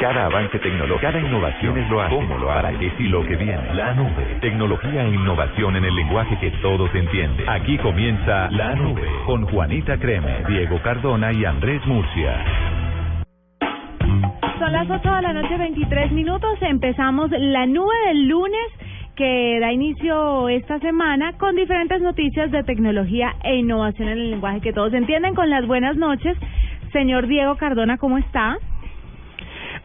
Cada avance tecnológico, cada innovación es lo hace, cómo lo hará, es y lo que viene. La nube, tecnología e innovación en el lenguaje que todos entienden. Aquí comienza La Nube con Juanita Creme, Diego Cardona y Andrés Murcia. Son las 8 de la noche, 23 minutos. Empezamos la nube del lunes que da inicio esta semana con diferentes noticias de tecnología e innovación en el lenguaje que todos entienden. Con las buenas noches, señor Diego Cardona, ¿cómo está?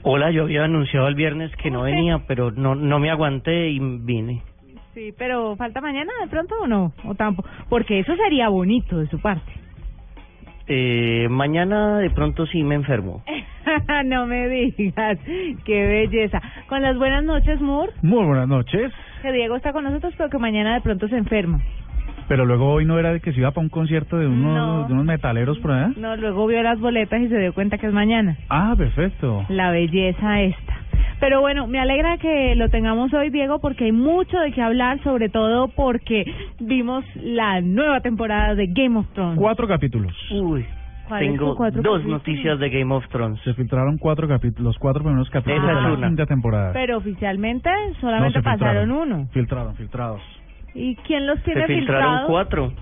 Hola, yo había anunciado el viernes que no venía, pero no no me aguanté y vine. Sí, pero falta mañana de pronto o no, o tampoco, porque eso sería bonito de su parte. Eh, mañana de pronto sí me enfermo. no me digas, qué belleza. Con las buenas noches, Moore. Muy buenas noches. Que Diego está con nosotros, pero que mañana de pronto se enferma. Pero luego hoy no era de que se iba para un concierto de unos, No. de unos metaleros por allá. No, luego vio las boletas y se dio cuenta que es mañana. Ah, perfecto. La belleza esta. Pero bueno, me alegra que lo tengamos hoy, Diego, porque hay mucho de qué hablar, sobre todo porque vimos la nueva temporada de Game of Thrones. Cuatro capítulos. Uy, ¿Cuáles tengo dos capítulos? noticias de Game of Thrones. Se filtraron cuatro capítulos, los cuatro primeros capítulos Esa de la quinta temporada. Pero oficialmente No, solamente se pasaron filtraron. uno. Filtraron, filtrados. ¿Y quién los Se tiene filtraron filtrados? cuatro.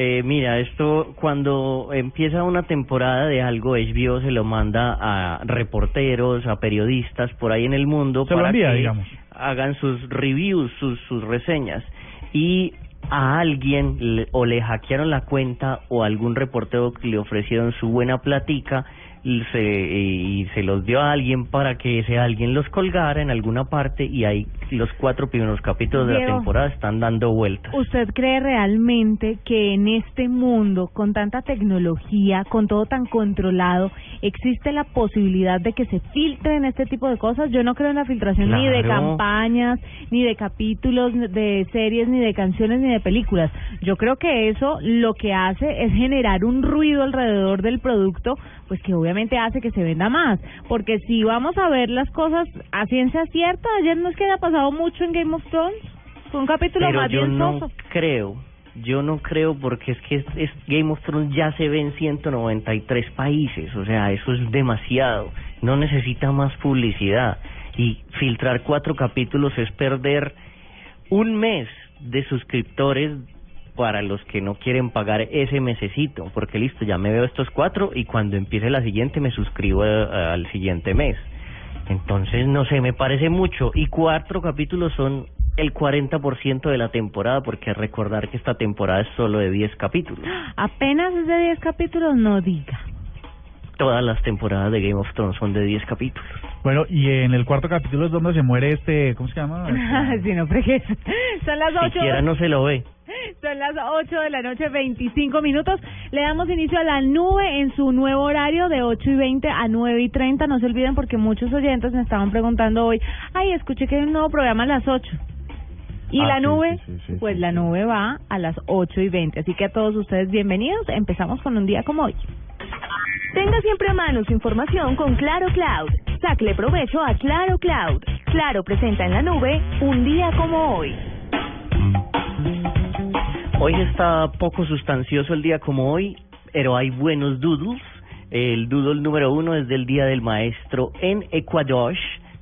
Eh, mira, esto cuando empieza una temporada de algo, HBO se lo manda a reporteros, a periodistas por ahí en el mundo Se para envía, que digamos. hagan sus reviews, sus, sus reseñas. Y a alguien le- o le hackearon la cuenta o algún reportero que le ofrecieron su buena platica se, y se los dio a alguien para que ese alguien los colgara en alguna parte y ahí los cuatro primeros capítulos de la Diego. temporada están dando vueltas. ¿Usted cree realmente que en este mundo, con tanta tecnología, con todo tan controlado, existe la posibilidad de que se filtren este tipo de cosas? Yo no creo en la filtración ni de Claro. campañas, ni de capítulos, de series, ni de canciones, ni de películas. Yo creo que eso lo que hace es generar un ruido alrededor del producto, pues que obviamente hace que se venda más. Porque si vamos a ver las cosas a ciencia cierta, ayer no es que haya pasado mucho en Game of Thrones. Fue un capítulo Pero más yo bien no soso. creo, yo no creo porque es que es, es- Game of Thrones ya se ve en 193 países, o sea, eso es demasiado, no necesita más publicidad y filtrar cuatro capítulos es perder un mes de suscriptores para los que no quieren pagar ese mesecito, porque listo, ya me veo estos cuatro y cuando empiece la siguiente me suscribo eh, al siguiente mes. Entonces, no sé, me parece mucho. Y cuatro capítulos son el 40% de la temporada, porque recordar que esta temporada es solo de 10 capítulos. Apenas es de 10 capítulos, no diga. Todas las temporadas de Game of Thrones son de 10 capítulos. Bueno, y en el cuarto capítulo es donde se muere este, ¿cómo se llama? Este- si no fregues. Son las 8. Siquiera no se lo ve. Son las 8 de la noche, 25 minutos. Le damos inicio a la nube en su nuevo horario de 8 y 20 a 9 y 30. No se olviden porque muchos oyentes me estaban preguntando hoy, ay, escuché que hay un nuevo programa a las 8. Y Ah, la sí, nube, sí, sí, sí, pues sí, la sí. nube va a las 8 y 20. Así que a todos ustedes bienvenidos. Empezamos con un día como hoy. Tenga siempre a mano su información con Claro Cloud. Sacle provecho a Claro Cloud. Claro presenta en la nube un día como hoy. Hoy está poco sustancioso el día como hoy, pero hay buenos doodles. El doodle número uno es del Día del Maestro en Ecuador,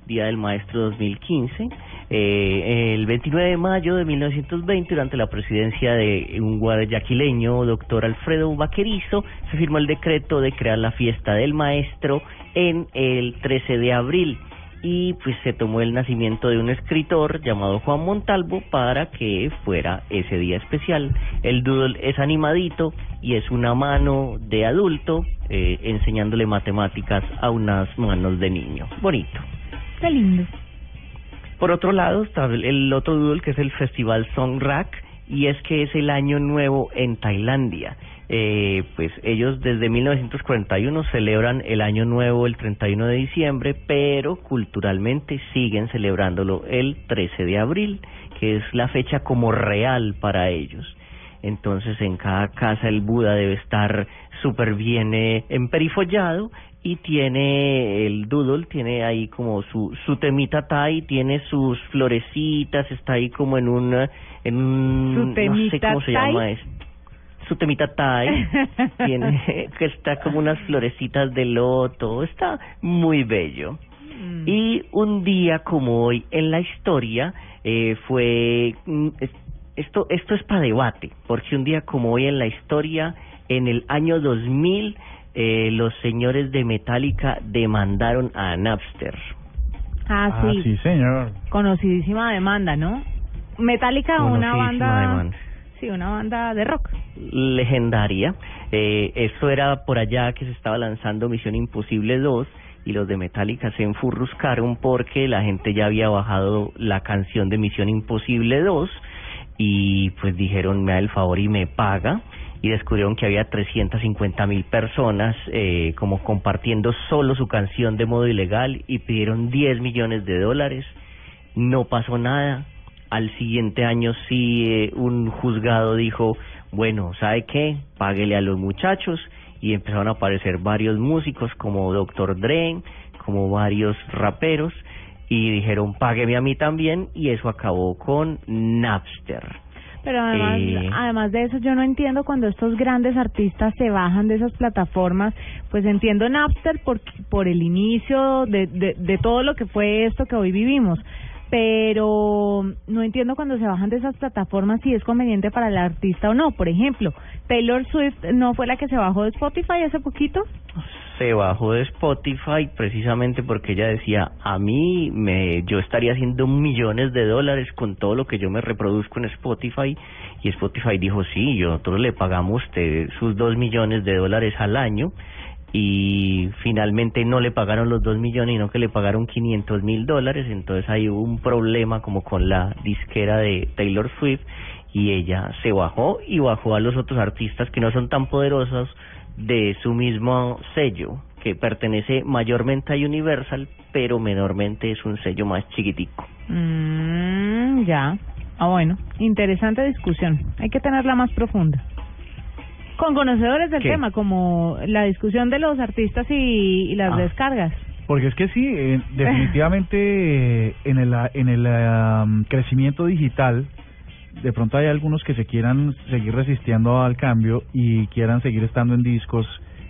Día del Maestro 2015. Eh, el 29 de mayo de 1920, durante la presidencia de un guayaquileño, doctor Alfredo Vaquerizo, se firmó el decreto de crear la fiesta del maestro en el 13 de abril y pues se tomó el nacimiento de un escritor llamado Juan Montalvo para que fuera ese día especial. El doodle es animadito y es una mano de adulto eh, enseñándole matemáticas a unas manos de niño. Bonito. Qué lindo. Por otro lado está el- el otro doodle que es el Festival Song Rack y es que es el año nuevo en Tailandia eh, pues ellos desde 1941 celebran el Año Nuevo el 31 de diciembre, pero culturalmente siguen celebrándolo el 13 de abril, que es la fecha como real para ellos. Entonces en cada casa el Buda debe estar súper bien eh, emperifollado y tiene el doodle, tiene ahí como su, su temita tai, tiene sus florecitas, está ahí como en un, en un, ¿Su no sé cómo se llama esto su temita tai, tiene que está como unas florecitas de loto, está muy bello. Mm. Y un día como hoy en la historia eh, fue mm, es- esto esto es para debate, porque un día como hoy en la historia en el año 2000 eh, los señores de Metallica demandaron a Napster. Ah, Ah, sí. sí, señor. Conocidísima demanda, ¿no? Metallica, una banda... demanda. Sí, una banda de rock. legendaria. Eh, esto era por allá que se estaba lanzando Misión Imposible 2 y los de Metallica se enfurruscaron porque la gente ya había bajado la canción de Misión Imposible 2 y pues dijeron me da el favor y me paga y descubrieron que había 350 mil personas eh, como compartiendo solo su canción de modo ilegal y pidieron 10 millones de dólares. No pasó nada. Al siguiente año sí eh, un juzgado dijo, bueno, ¿sabe qué? Páguele a los muchachos y empezaron a aparecer varios músicos como Dr. Dre, como varios raperos y dijeron, págueme a mí también y eso acabó con Napster. Pero además, Eh. además de eso, yo no entiendo cuando estos grandes artistas se bajan de esas plataformas. Pues entiendo Napster por, por el inicio de, de, de todo lo que fue esto que hoy vivimos. Pero no entiendo cuando se bajan de esas plataformas si es conveniente para el artista o no. Por ejemplo, Taylor Swift no fue la que se bajó de Spotify hace poquito. se bajó de Spotify precisamente porque ella decía a mí me yo estaría haciendo millones de dólares con todo lo que yo me reproduzco en Spotify y Spotify dijo sí nosotros le pagamos sus dos millones de dólares al año y finalmente no le pagaron los dos millones sino que le pagaron 500 mil dólares entonces ahí hubo un problema como con la disquera de Taylor Swift y ella se bajó y bajó a los otros artistas que no son tan poderosos de su mismo sello, que pertenece mayormente a Universal, pero menormente es un sello más chiquitico. Mm, ya. Ah, bueno. Interesante discusión. Hay que tenerla más profunda. Con conocedores del ¿Qué? tema, como la discusión de los artistas y, y las Ah. descargas. Porque es que sí, eh, definitivamente eh, en el, ah, en el am, crecimiento digital, de pronto hay algunos que se quieran seguir resistiendo al cambio y quieran seguir estando en discos,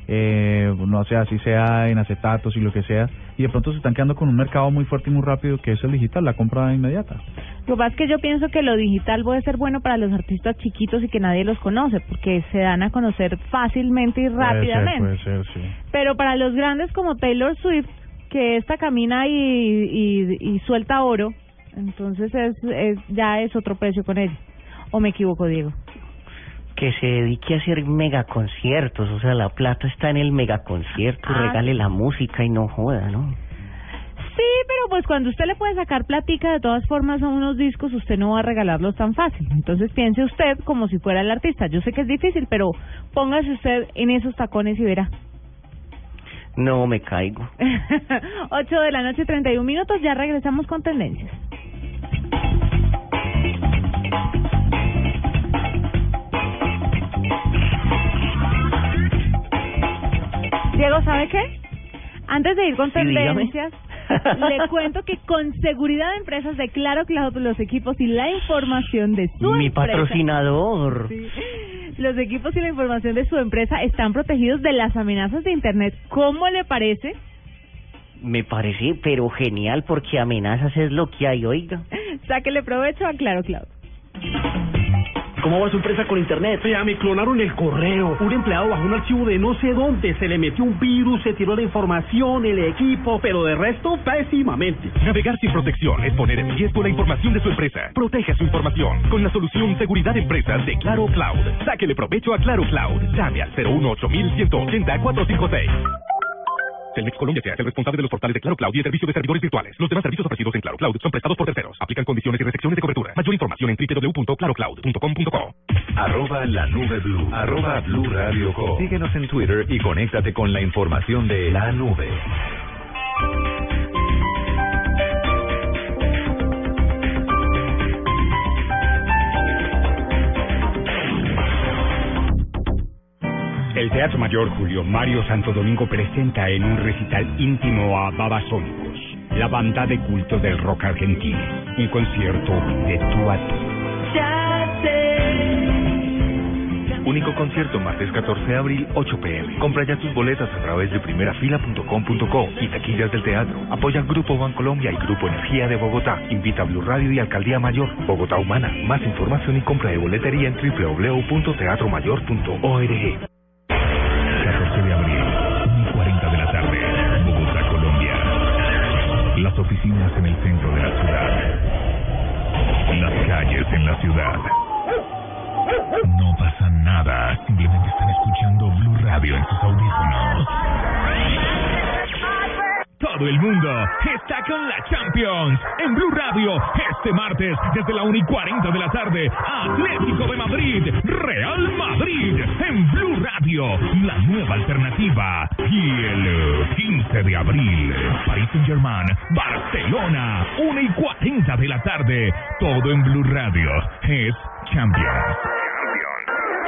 eh, no sé, así sea en acetatos y lo que sea, y de pronto se están quedando con un mercado muy fuerte y muy rápido que es el digital, la compra inmediata. Lo que pasa es que yo pienso que lo digital puede ser bueno para los artistas chiquitos y que nadie los conoce, porque se dan a conocer fácilmente y rápidamente. Puede ser, puede ser, sí. Pero para los grandes como Taylor Swift, que esta camina y, y, y suelta oro, entonces es, es ya es otro precio con él. ¿O me equivoco, Diego? Que se dedique a hacer megaconciertos, o sea, la plata está en el megaconcierto, Ah. regale la música y no joda, ¿no? Sí, pero pues cuando usted le puede sacar platica de todas formas a unos discos, usted no va a regalarlos tan fácil. Entonces piense usted como si fuera el artista. Yo sé que es difícil, pero póngase usted en esos tacones y verá. No me caigo. 8 de la noche, 31 minutos, ya regresamos con tendencias. ¿Sabe qué? Antes de ir con Sí, dígame. tendencias, le cuento que con seguridad de empresas de Claro Cloud, los equipos y la información de su Mi empresa- patrocinador. Sí. Los equipos y la información de su empresa están protegidos de las amenazas de Internet. ¿Cómo le parece? Me parece, pero genial, porque amenazas es lo que hay, oiga. Sáquele provecho a Claro Cloud. ¿Cómo va su empresa con internet? Ya me clonaron el correo. Un empleado bajó un archivo de no sé dónde, se le metió un virus, se tiró la información, el equipo, pero de resto pésimamente. Navegar sin protección es poner en riesgo la información de su empresa. Proteja su información con la solución Seguridad Empresas de Claro Cloud. Sáquele provecho a Claro Cloud. Llame al 018 456 Telmex Colombia es el responsable de los portales de Claro Cloud y el servicio de servidores virtuales. Los demás servicios ofrecidos en Claro Cloud son prestados por terceros. Aplican condiciones y restricciones de cobertura. Mayor información en www.clarocloud.com.co. Arroba la nube blue. Arroba blue radio com. Síguenos en Twitter y conéctate con la información de la nube. El Teatro Mayor Julio Mario Santo Domingo presenta en un recital íntimo a Babasónicos, la banda de culto del rock argentino. Un concierto de tú a tú. Único concierto martes 14 de abril, 8 pm. Compra ya tus boletas a través de primerafila.com.co y taquillas del teatro. Apoya Grupo Bancolombia y Grupo Energía de Bogotá. Invita a Blue Radio y Alcaldía Mayor. Bogotá Humana. Más información y compra de boletería en www.teatromayor.org. Todo el mundo está con la Champions en Blue Radio este martes desde la 1 y 40 de la tarde. Atlético de Madrid, Real Madrid en Blue Radio, la nueva alternativa. Y el eh, 15 de abril, Paris Saint Germain, Barcelona, 1 y 40 de la tarde. Todo en Blue Radio es Champions.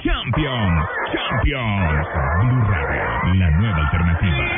Champions, Champions. Blue Radio, la nueva alternativa.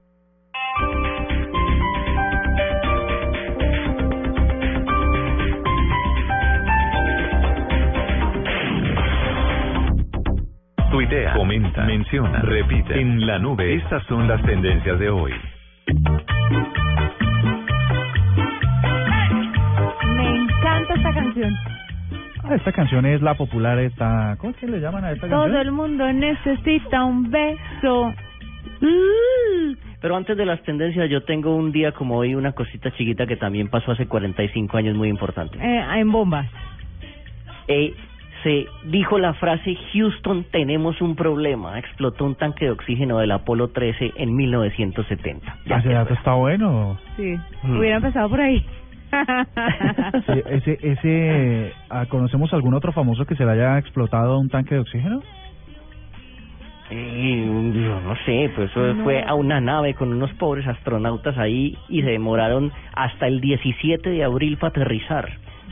Tuitea, comenta, menciona, repite. En la nube, estas son las tendencias de hoy. Me encanta esta canción. Ah, esta canción es la popular, esta... ¿Cómo es que le llaman a esta Todo canción? el mundo necesita un beso. Mm. Pero antes de las tendencias, yo tengo un día como hoy una cosita chiquita que también pasó hace 45 años muy importante. Eh, en bombas. Eh, se dijo la frase Houston tenemos un problema. Explotó un tanque de oxígeno del Apolo 13 en 1970. Ya Ese dato está bueno. Sí, Mm. hubiera empezado por ahí. Sí, ese, ese, ah, ¿Conocemos algún otro famoso que se le haya explotado un tanque de oxígeno? Yo no sé, pues eso No. fue a una nave con unos pobres astronautas ahí y se demoraron hasta el 17 de abril para aterrizar.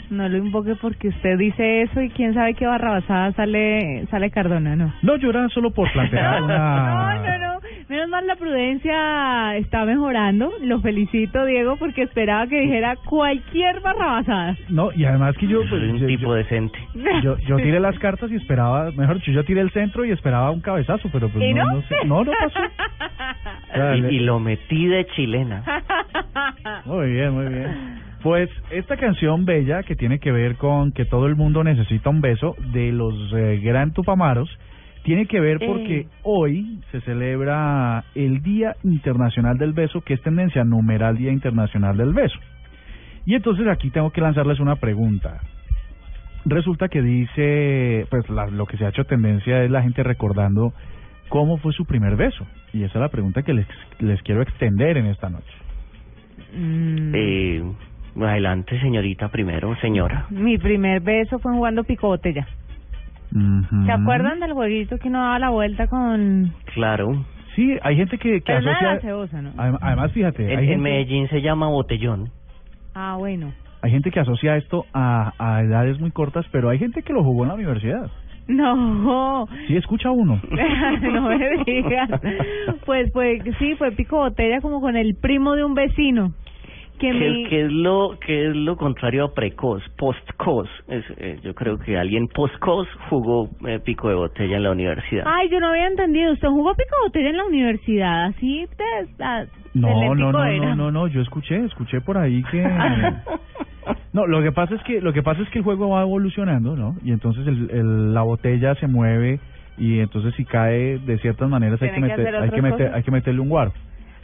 No lo invoque porque usted dice eso y quién sabe qué barrabasada sale sale Cardona, ¿no? No, yo era solo por plantear No, una... no, no. Menos mal la prudencia está mejorando. Lo felicito, Diego, porque esperaba que dijera cualquier barrabasada. No, y además que yo... Pues, Soy un yo, tipo yo- decente. yo, yo tiré las cartas y esperaba, mejor dicho, yo tiré el centro y esperaba un cabezazo, pero pues ¿Y no, no? no, sé- no, no pasó. Y, y lo metí de chilena. Muy bien, muy bien. Pues esta canción bella que tiene que ver con que todo el mundo necesita un beso de los eh, Gran Tupamaros tiene que ver porque Eh. hoy se celebra el Día Internacional del Beso, que es tendencia numeral Día Internacional del Beso. Y entonces aquí tengo que lanzarles una pregunta. Resulta que dice, pues la- lo que se ha hecho tendencia es la gente recordando cómo fue su primer beso. Y esa es la pregunta que les, les quiero extender en esta noche. Mm, Eh, adelante, señorita, primero, señora. Mi primer beso fue jugando pico botella. Ujú. ¿Se acuerdan del jueguito que uno daba la vuelta con... Claro. Sí, hay gente que, que Pero no asocia... gaseosa, ¿no? Adem- Además, fíjate, En, hay en gente, Medellín se llama botellón. Ah, bueno. hay gente que asocia esto a, a edades muy cortas, pero hay gente que lo jugó en la universidad. No, Sí, escucha uno. no me digas. Pues, pues sí, fue pico botella como con el primo de un vecino. Que ¿Qué, es lo que es lo contrario a precoz? Postcoz. Es, eh, yo creo que alguien postcoz jugó eh, pico de botella en la universidad. Ay, yo no había entendido. ¿Usted jugó pico de botella en la universidad? Así a- de No, no, no, era. no, no, no, yo escuché, escuché por ahí que No, lo que pasa es que lo que pasa es que el juego va evolucionando, ¿no? Y entonces el, el- la botella se mueve y entonces si cae de ciertas maneras hay que meter hay que meter cosas. hay que meterle un guaro.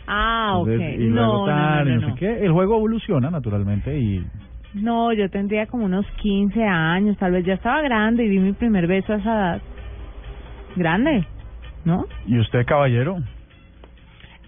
Ah, ok. Entonces, y No, luego no, tal, no, y no, no no. sé qué. El juego evoluciona naturalmente y No, yo tendría como unos 15 años, tal vez ya estaba grande y di mi primer beso a esa edad. Grande, ¿no? y usted caballero,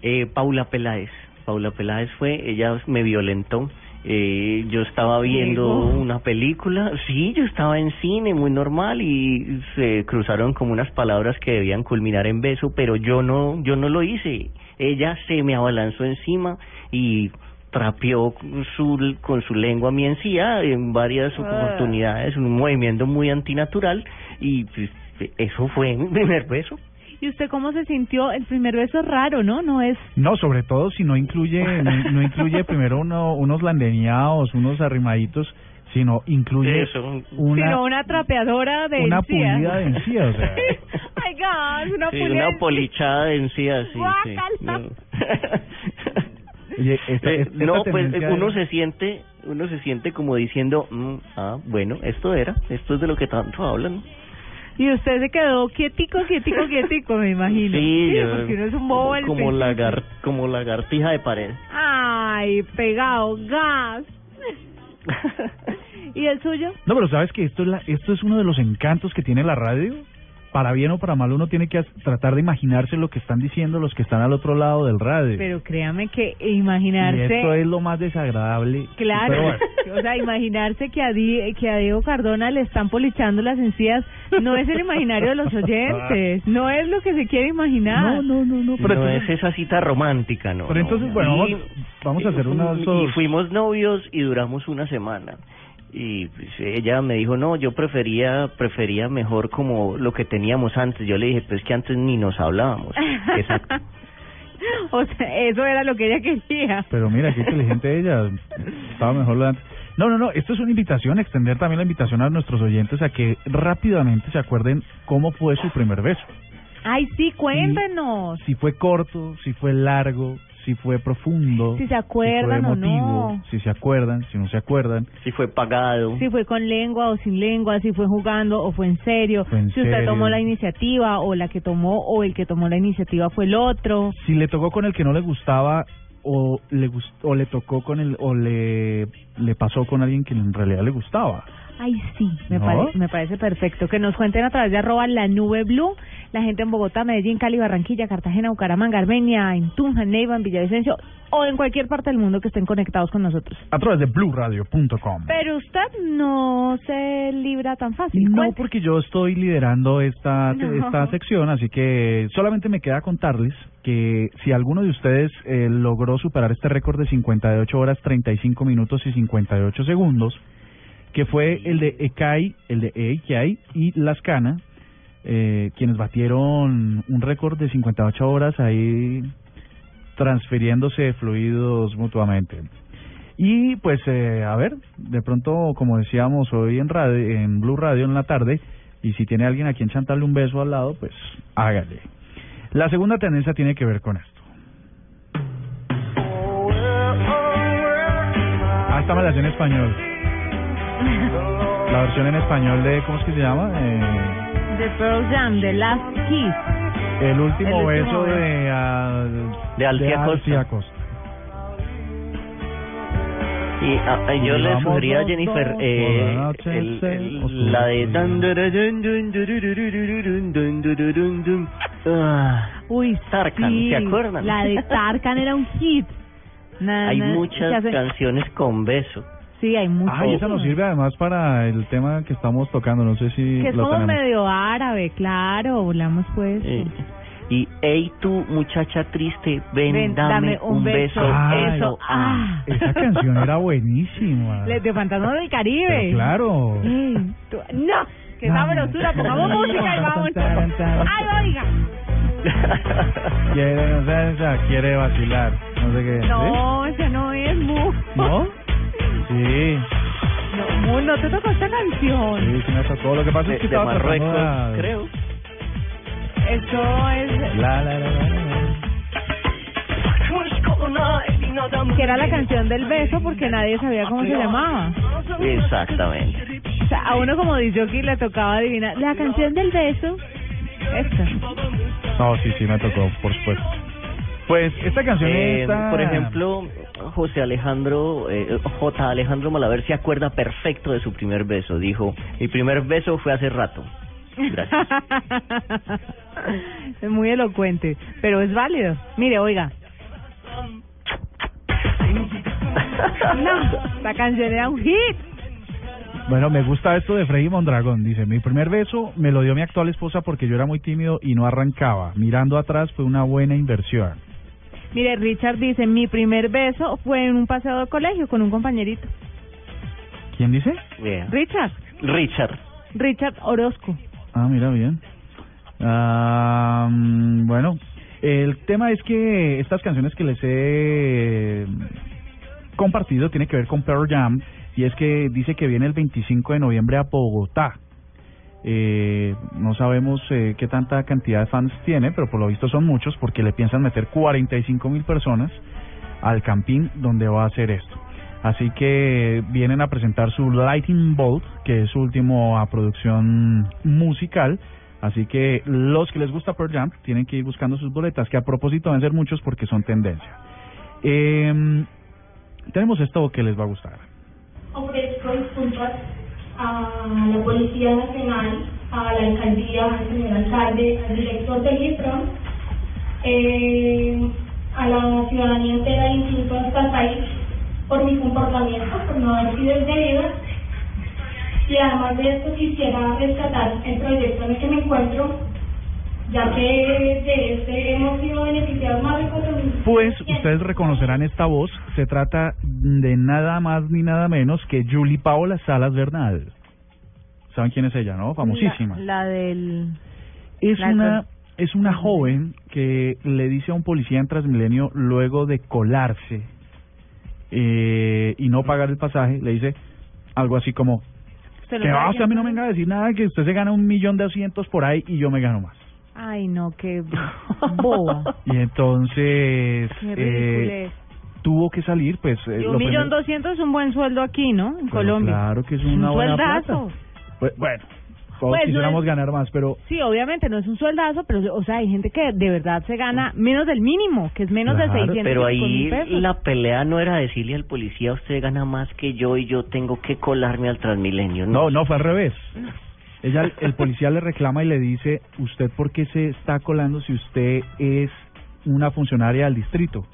Eh, Paula Peláez. Paula Peláez fue, ella me violentó. Eh, yo estaba viendo una película, sí, yo estaba en cine, muy normal, y se cruzaron como unas palabras que debían culminar en beso, pero yo no, yo no lo hice. Ella se me abalanzó encima y trapeó su, con su lengua mi encía en varias Ah. oportunidades, un movimiento muy antinatural, y pues, eso fue mi primer beso. ¿Y usted cómo se sintió? El primer beso es raro, ¿no? No es... no, sobre todo si no incluye no, no incluye primero uno, unos landeñados, unos arrimaditos, sino incluye Eso. una sino una trapeadora de una encías. pulida de encía, o sea. Ay, gas, una Sí, una polichada de encías, sí, sí. No. Oye, esta- Eh, esta no, pues uno se siente, uno se siente como diciendo, mm, ah, bueno, esto era, esto es de lo que tanto hablan. Y usted se quedó quietico, quietico, quietico, me imagino. Sí, yo- porque uno es un bobo como, principio. lagar, como lagartija de pared. Ay, pegado, gas. ¿Y el suyo? No, pero sabes que esto es la, esto es uno de los encantos que tiene la radio. Para bien o para mal uno tiene que tratar de imaginarse lo que están diciendo los que están al otro lado del radio. Pero créame que y imaginarse... esto es lo más desagradable. Claro, Pero bueno. o sea, imaginarse que a, Di- que a Diego Cardona le están polichando las encías no es el imaginario de los oyentes, no es lo que se quiere imaginar. No, no, no, no. Pero no entonces- es esa cita romántica, ¿no? Pero no. entonces, bueno, Y- vamos, vamos a hacer una... y fuimos novios y duramos una semana. Y pues, ella me dijo, no, yo prefería, prefería mejor como lo que teníamos antes. Yo le dije, pues que antes ni nos hablábamos. Exacto. o sea, eso era lo que ella quería. Pero mira, qué inteligente ella. Estaba mejor lo de antes. No, no, no. Esto es una invitación, extender también la invitación a nuestros oyentes a que rápidamente se acuerden cómo fue su primer beso. Ay, sí, cuéntenos. Si fue corto, si fue largo, si fue profundo. Si se acuerdan si fue o no. Si se acuerdan, si no se acuerdan. Si fue pagado. Si fue con lengua o sin lengua, si fue jugando o fue en serio, Fue en si usted tomó la iniciativa o la que tomó o el que tomó la iniciativa fue el otro. Si le tocó con el que no le gustaba o le gust- o le tocó con el o le le pasó con alguien que en realidad le gustaba. Ay, sí, me, ¿No? pare- me parece perfecto. Que nos cuenten a través de arroba la nube blue, la gente en Bogotá, Medellín, Cali, Barranquilla, Cartagena, Bucaramanga, Armenia, en Tunja, Neiva, en Villavicencio o en cualquier parte del mundo que estén conectados con nosotros. A través de blueradio.com. Pero usted no se libra tan fácil. No, Cuente. porque yo estoy liderando esta, No. esta sección, así que solamente me queda contarles que si alguno de ustedes eh, logró superar este récord de 58 horas, 35 minutos y 58 segundos, que fue el de Ekai, el de Eikai y Lascana, eh, quienes batieron un récord de 58 horas ahí transfiriéndose fluidos mutuamente. Y pues, eh, a ver, de pronto, como decíamos hoy en radio, en Blue Radio en la tarde, y si tiene alguien a quien chantarle un beso al lado, pues hágale. La segunda tendencia tiene que ver con esto. Esta me en español. La versión en español de, ¿cómo es que se llama? Eh... The Pearl Jam, The Last Kiss. El último, el último beso de, uh, de Alcia Costa. Costa. Y a, a, yo le sugería a Jennifer eh, la, el, el, la de... Uy, Tarkan, sí, ¿se acuerdan? La de Tarkan era un hit. Na, na, Hay muchas canciones con beso. Sí, hay muchas. Ah, y esa nos sirve además para el tema que estamos tocando, no sé si Que es lo como tenemos. medio árabe, claro, hablamos pues. Eh, y, hey tú, muchacha triste, ven, Ven, dame, dame un un beso. beso. Ay, Eso, ah. Esa canción era buenísima. Le- De Fantasma del Caribe. Pero claro. Ey, tú- no, qué sabrosura, pongamos música y vamos. Ay, oiga. quiere, no sé, o sea, quiere vacilar, no sé qué. No, ese no es Mu. ¿No? Sí, No, no te tocó esta canción. sí, sí me tocó. Lo que pasa De, es que de estaba Marruecos, de- creo. Esto es... La, la, la, la, la. Que era la canción del beso porque nadie sabía cómo se llamaba. Exactamente. O sea, a uno como dice aquí le tocaba adivinar. La canción del beso. Esta. No, sí, sí, me tocó, por supuesto. Pues esta canción Eh, está... Por ejemplo, José Alejandro, eh, J. Alejandro Malaver se acuerda perfecto de su primer beso. Dijo, mi primer beso fue hace rato. Gracias. es muy elocuente, pero es válido. Mire, oiga. No, la canción era un hit. Bueno, me gusta esto de Freddy Mondragón. Dice, mi primer beso me lo dio mi actual esposa porque yo era muy tímido y no arrancaba. Mirando atrás fue una buena inversión. Mire, Richard dice, mi primer beso fue en un paseo de colegio con un compañerito. ¿Quién dice? Bien. Richard, Richard. Richard Orozco. Ah, mira, bien. Ah, bueno, el tema es que estas canciones que les he compartido tiene que ver con Pearl Jam y es que dice que viene el 25 de noviembre a Bogotá. Eh, no sabemos eh, qué tanta cantidad de fans tiene, pero por lo visto son muchos porque le piensan meter 45 mil personas al campín donde va a hacer esto. Así que vienen a presentar su Lightning Bolt, que es su última producción musical. Así que los que les gusta Pearl Jam tienen que ir buscando sus boletas, que a propósito van a ser muchos porque son tendencia. Eh, tenemos esto que les va a gustar. A la Policía Nacional, a la alcaldía, al señor alcalde, al director del IFRON, eh, a la ciudadanía entera, incluso hasta el país, por mi comportamiento, por no haber sido el debido. Y además de esto quisiera rescatar el proyecto en el que me encuentro, ya que de este hemos sido beneficiados más de 4.000 Pues ustedes reconocerán esta voz. Se trata de nada más ni nada menos que Julie Paola Salas Bernal. ¿Saben quién es ella, no? Famosísima. La, la del... Es la una es una joven que le dice a un policía en Transmilenio luego de colarse eh, y no pagar el pasaje, le dice algo así como ¿Usted lo que va, usted a mí no me venga a decir nada que usted se gana un millón de asientos por ahí y yo me gano más. Ay, no, qué boba. Y entonces Qué eh, tuvo que salir, pues eh, Y un millón doscientos es un buen sueldo aquí, ¿no? En Pero Colombia. Claro que es un una buena sueldazo. plata. Pues, bueno, todos Pues, no quisiéramos es- ganar más, pero Sí, obviamente no es un sueldazo, pero o sea, hay gente que de verdad se gana menos del mínimo, que es menos de Claro, 600 pero ahí pesos. la pelea no era decirle al policía, usted gana más que yo y yo tengo que colarme al Transmilenio. No, no, fue al revés. Ella, el policía le reclama y le dice, ¿usted por qué se está colando si usted es una funcionaria del distrito?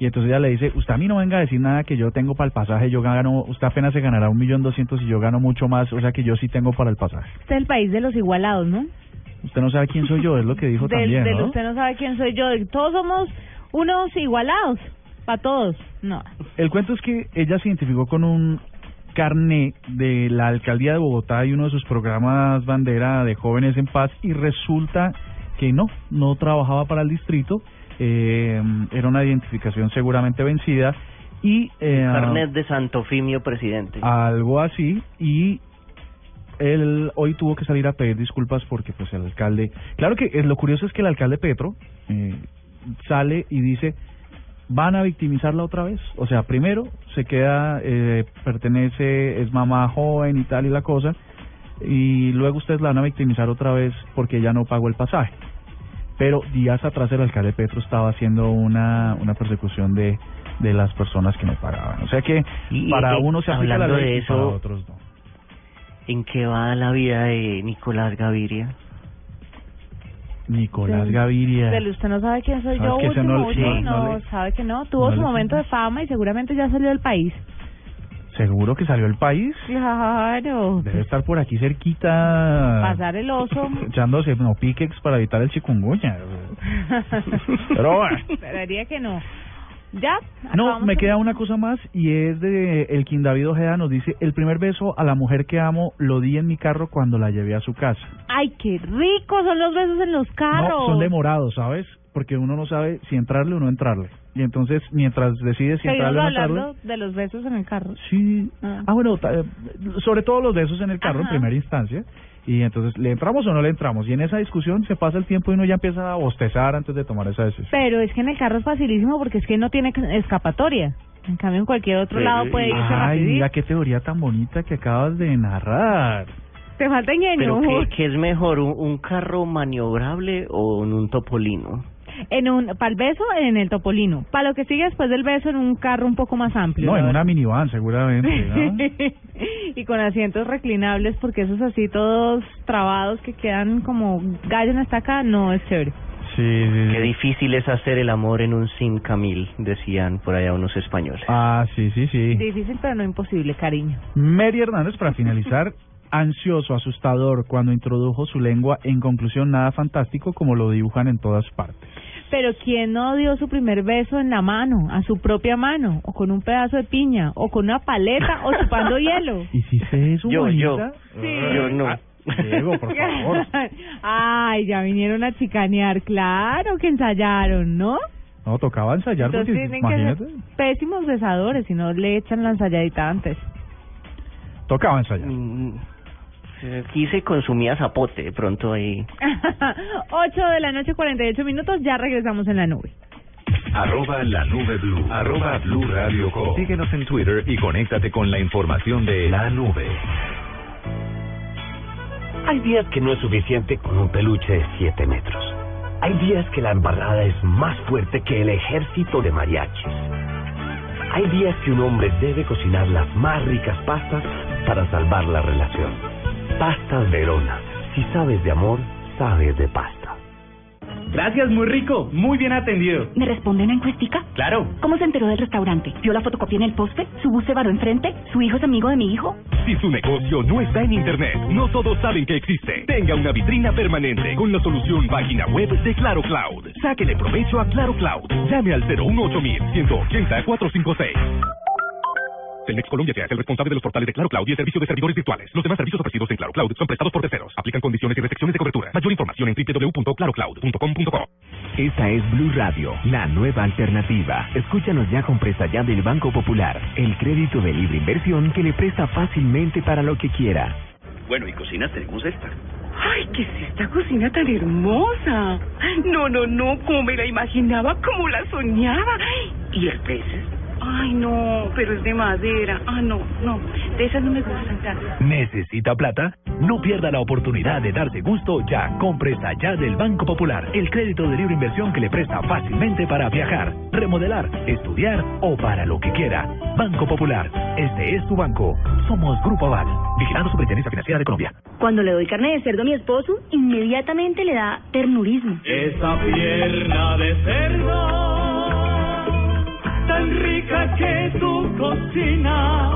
Y entonces ella le dice, usted a mí no venga a decir nada que yo tengo para el pasaje, yo gano, usted apenas se ganará un millón doscientos y yo gano mucho más, o sea que yo sí tengo para el pasaje. Este es el país de los igualados, ¿no? Usted no sabe quién soy yo, es lo que dijo Del- también, del ¿no? usted no sabe quién soy yo. Todos somos unos igualados, para todos. No. El cuento es que ella se identificó con un carné de la alcaldía de Bogotá y uno de sus programas bandera de jóvenes en paz y resulta que no, no trabajaba para el distrito, eh, era una identificación seguramente vencida y eh, Carnet de Santofimio, presidente. algo así y él hoy tuvo que salir a pedir disculpas porque pues el alcalde claro que eh, lo curioso es que el alcalde Petro eh, sale y dice van a victimizarla otra vez. O sea primero se queda eh, pertenece es mamá joven y tal y la cosa y luego ustedes la van a victimizar otra vez porque ella no pagó el pasaje. Pero días atrás el alcalde Petro estaba haciendo una una persecución de de las personas que no pagaban. O sea que Y, para eh, uno se aplica la ley de y para eso, otros no. ¿En qué va la vida de Nicolás Gaviria? Nicolás Gaviria Del usted no sabe quién soy ¿Sabes yo, último, no- último, no, no le- sabe que no. Tuvo no su le- momento de fama y seguramente ya salió del país. seguro que salió del país Claro. debe estar por aquí cerquita Pasar el oso. echándose no piquex para evitar el chikungunya pero bueno Esperaría que no. Ya. No, me queda una cosa más y es de el quien David Ojeda nos dice, el primer beso a la mujer que amo lo di en mi carro cuando la llevé a su casa. Ay, qué rico son los besos en los carros. No, son demorados, ¿sabes? Porque uno no sabe si entrarle o no entrarle. Y entonces, mientras decides si entrarle o no entrarle... hablando de los besos en el carro. Sí. Ah. Ah, bueno, ta- sobre todo los besos en el carro en primera instancia. Y entonces, ¿le entramos o no le entramos? Y en esa discusión se pasa el tiempo y uno ya empieza a bostezar antes de tomar esa decisión. Pero es que en el carro es facilísimo porque es que no tiene escapatoria. En cambio, en cualquier otro lado puede irse Ay, rapidito. mira qué teoría tan bonita que acabas de narrar. Te falta ingenio. Pero ¿qué, qué es mejor, un, un carro maniobrable o en un topolino? En un, para el beso, en el topolino. Para lo que sigue después del beso, en un carro un poco más amplio. No, en una minivan seguramente, ¿no? y con asientos reclinables, porque esos así todos trabados que quedan como gallo en esta acá, no es chévere. Sí, sí, Qué difícil es hacer el amor en un sin camil, decían por allá unos españoles. Ah, sí, sí, sí. Difícil, pero no imposible, cariño. Mary Hernández, para finalizar, ansioso, asustador, cuando introdujo su lengua, en conclusión, nada fantástico como lo dibujan en todas partes. Pero ¿quién no dio su primer beso en la mano, a su propia mano, o con un pedazo de piña, o con una paleta, o chupando hielo? ¿Hiciste eso, Yo, yo. Juanita? Sí. Yo no. Ah, Diego, por favor. Ay, ya vinieron a chicanear, claro que ensayaron, ¿no? No, tocaba ensayar Entonces porque, tienen que imagínate, ser pésimos besadores, si no le echan la ensayadita antes. tocaba ensayar. Mm, Aquí se consumía zapote, de pronto ahí. 8 de la noche, 48 minutos, ya regresamos en la nube. Arroba la nube blue. Arroba blue radio com. Síguenos en Twitter y conéctate con la información de la nube. Hay días que no es suficiente con un peluche de 7 metros. Hay días que la embarrada es más fuerte que el ejército de mariachis. Hay días que un hombre debe cocinar las más ricas pastas para salvar la relación. Pastas Verona. Si sabes de amor, sabes de pasta. Gracias, muy rico, muy bien atendido. ¿Me responde una encuestica? Claro. ¿Cómo se enteró del restaurante? ¿Vio la fotocopia en el poste? ¿Su bus se varó enfrente? ¿Su hijo es amigo de mi hijo? Si su negocio no está en Internet, no todos saben que existe. Tenga una vitrina permanente con la solución página web de Claro Cloud. Sáquele provecho a Claro Cloud. Llame al 018 180 456. Telmex Colombia hace el responsable de los portales de Claro Cloud y el servicio de servidores virtuales. Los demás servicios ofrecidos en Claro Cloud son prestados por terceros. Aplican condiciones y restricciones de cobertura. Mayor información en www.clarocloud.com.co. Esta es Blue Radio, la nueva alternativa. Escúchanos ya con presta ya del Banco Popular, el crédito de libre inversión que le presta fácilmente para lo que quiera. Bueno, y cocinas tenemos esta. ¡Ay, qué es esta cocina tan hermosa! No, no, no, como me la imaginaba, como la soñaba. ¿Y el peces? Ay, no, pero es de madera. Ah, no, no, de esas no me gustan tanto. ¿Necesita plata? No pierda la oportunidad de darse gusto ya. Compre ya del Banco Popular, el crédito de libre inversión que le presta fácilmente para viajar, remodelar, estudiar o para lo que quiera. Banco Popular, este es tu banco. Somos Grupo Aval, vigilando Superintendencia Financiera de Colombia. Cuando le doy carne de cerdo a mi esposo, inmediatamente le da ternurismo. Esa pierna de cerdo, tan rica que tu cocina.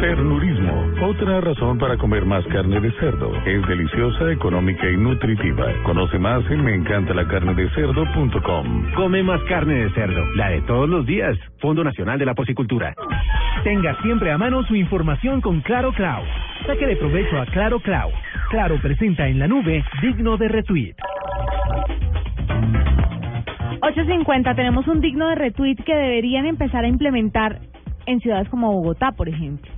Ternurismo, otra razón para comer más carne de cerdo. Es deliciosa, económica y nutritiva. Conoce más en meencantalacarnedecerdo.com. Come más carne de cerdo, la de todos los días. Fondo Nacional de la Porcicultura. Tenga siempre a mano su información con Claro Cloud. Saque de provecho a Claro Cloud. Claro presenta en la nube digno de retweet. 8.50, tenemos un digno de retweet que deberían empezar a implementar en ciudades como Bogotá, por ejemplo.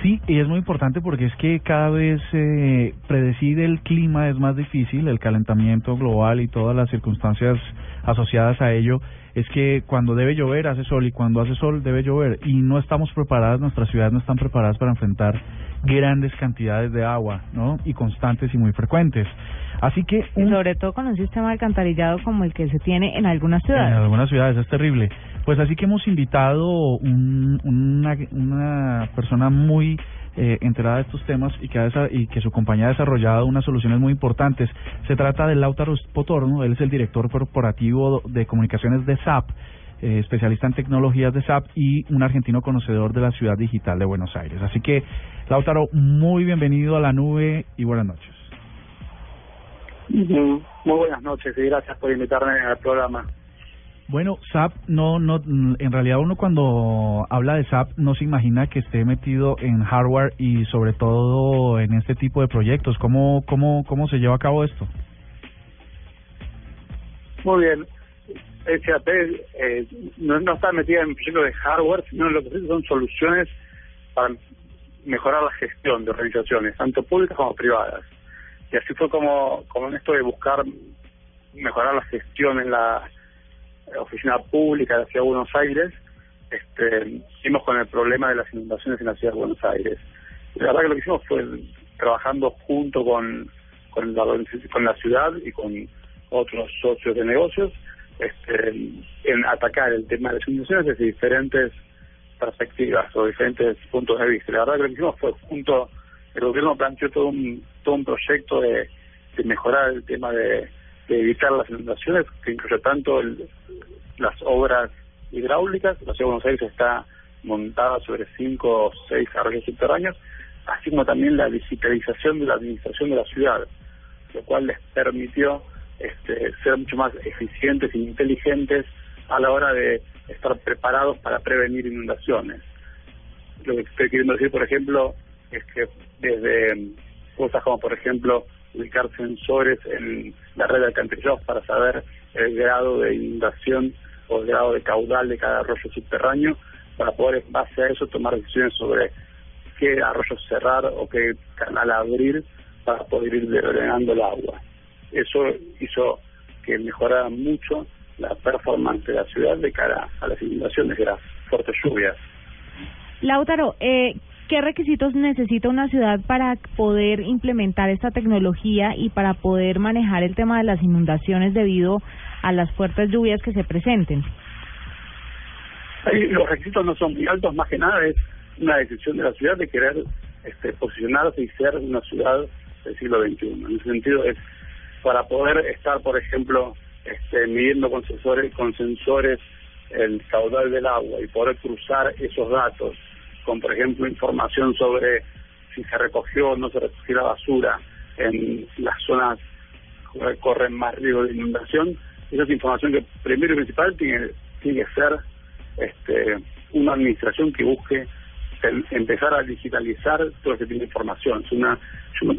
Sí, y es muy importante porque es que cada vez eh, predecir el clima es más difícil, el calentamiento global y todas las circunstancias asociadas a ello. Es que cuando debe llover hace sol y cuando hace sol debe llover y no estamos preparadas, nuestras ciudades no están preparadas para enfrentar grandes cantidades de agua, ¿no? Y constantes y muy frecuentes. Así que Y sobre todo con un sistema de alcantarillado como el que se tiene en algunas en ciudades. algunas ciudades es terrible. Pues así que hemos invitado un- una, una persona muy eh, enterada de estos temas y que, ha y que su compañía ha desarrollado unas soluciones muy importantes. Se trata de Lautaro Potorno, él es el director corporativo de comunicaciones de SAP, eh, especialista en tecnologías de SAP y un argentino conocedor de la ciudad digital de Buenos Aires. Así que, Lautaro, muy bienvenido a la nube y buenas noches. Muy buenas noches y gracias por invitarme al programa. Bueno, SAP no, no, en realidad uno cuando habla de SAP no se imagina que esté metido en hardware y sobre todo en este tipo de proyectos. ¿Cómo, cómo, cómo se lleva a cabo esto? Muy bien. SAP eh, no, no está metida en proyectos de hardware, sino lo que son soluciones para mejorar la gestión de organizaciones, tanto públicas como privadas. Y así fue como, como en esto de buscar mejorar la gestión en la oficina pública de la Ciudad de Buenos Aires, este, hicimos con el problema de las inundaciones en la Ciudad de Buenos Aires. La verdad que lo que hicimos fue trabajando junto con, con, la, con la ciudad y con otros socios de negocios este, en atacar el tema de las inundaciones desde diferentes perspectivas o diferentes puntos de vista. La verdad que lo que hicimos fue junto, el gobierno planteó todo un, todo un proyecto de, de mejorar el tema de, evitar las inundaciones, que incluye tanto el, las obras hidráulicas, la ciudad de Buenos Aires está montada sobre cinco o seis arroyos subterráneos, así como también la digitalización de la administración de la ciudad, lo cual les permitió este, ser mucho más eficientes e inteligentes a la hora de estar preparados para prevenir inundaciones. Lo que estoy queriendo decir, por ejemplo, es que desde cosas como, por ejemplo, ubicar sensores en la red de alcantarillados para saber el grado de inundación o el grado de caudal de cada arroyo subterráneo, para poder, en base a eso, tomar decisiones sobre qué arroyo cerrar o qué canal abrir para poder ir drenando el agua. Eso hizo que mejorara mucho la performance de la ciudad de cara a las inundaciones de las fuertes lluvias. Lautaro, eh, ¿qué requisitos necesita una ciudad para poder implementar esta tecnología y para poder manejar el tema de las inundaciones debido a las fuertes lluvias que se presenten? Los requisitos no son muy altos, más que nada es una decisión de la ciudad de querer este, posicionarse y ser una ciudad del siglo XXI. En ese sentido es para poder estar, por ejemplo, este, midiendo con sensores, con sensores el caudal del agua y poder cruzar esos datos con, por ejemplo, información sobre si se recogió o no se recogió la basura en las zonas que corren más riesgo de inundación, esa es información que primero y principal tiene, tiene que ser este, una administración que busque empezar a digitalizar todo ese tipo de información. Es una, yo,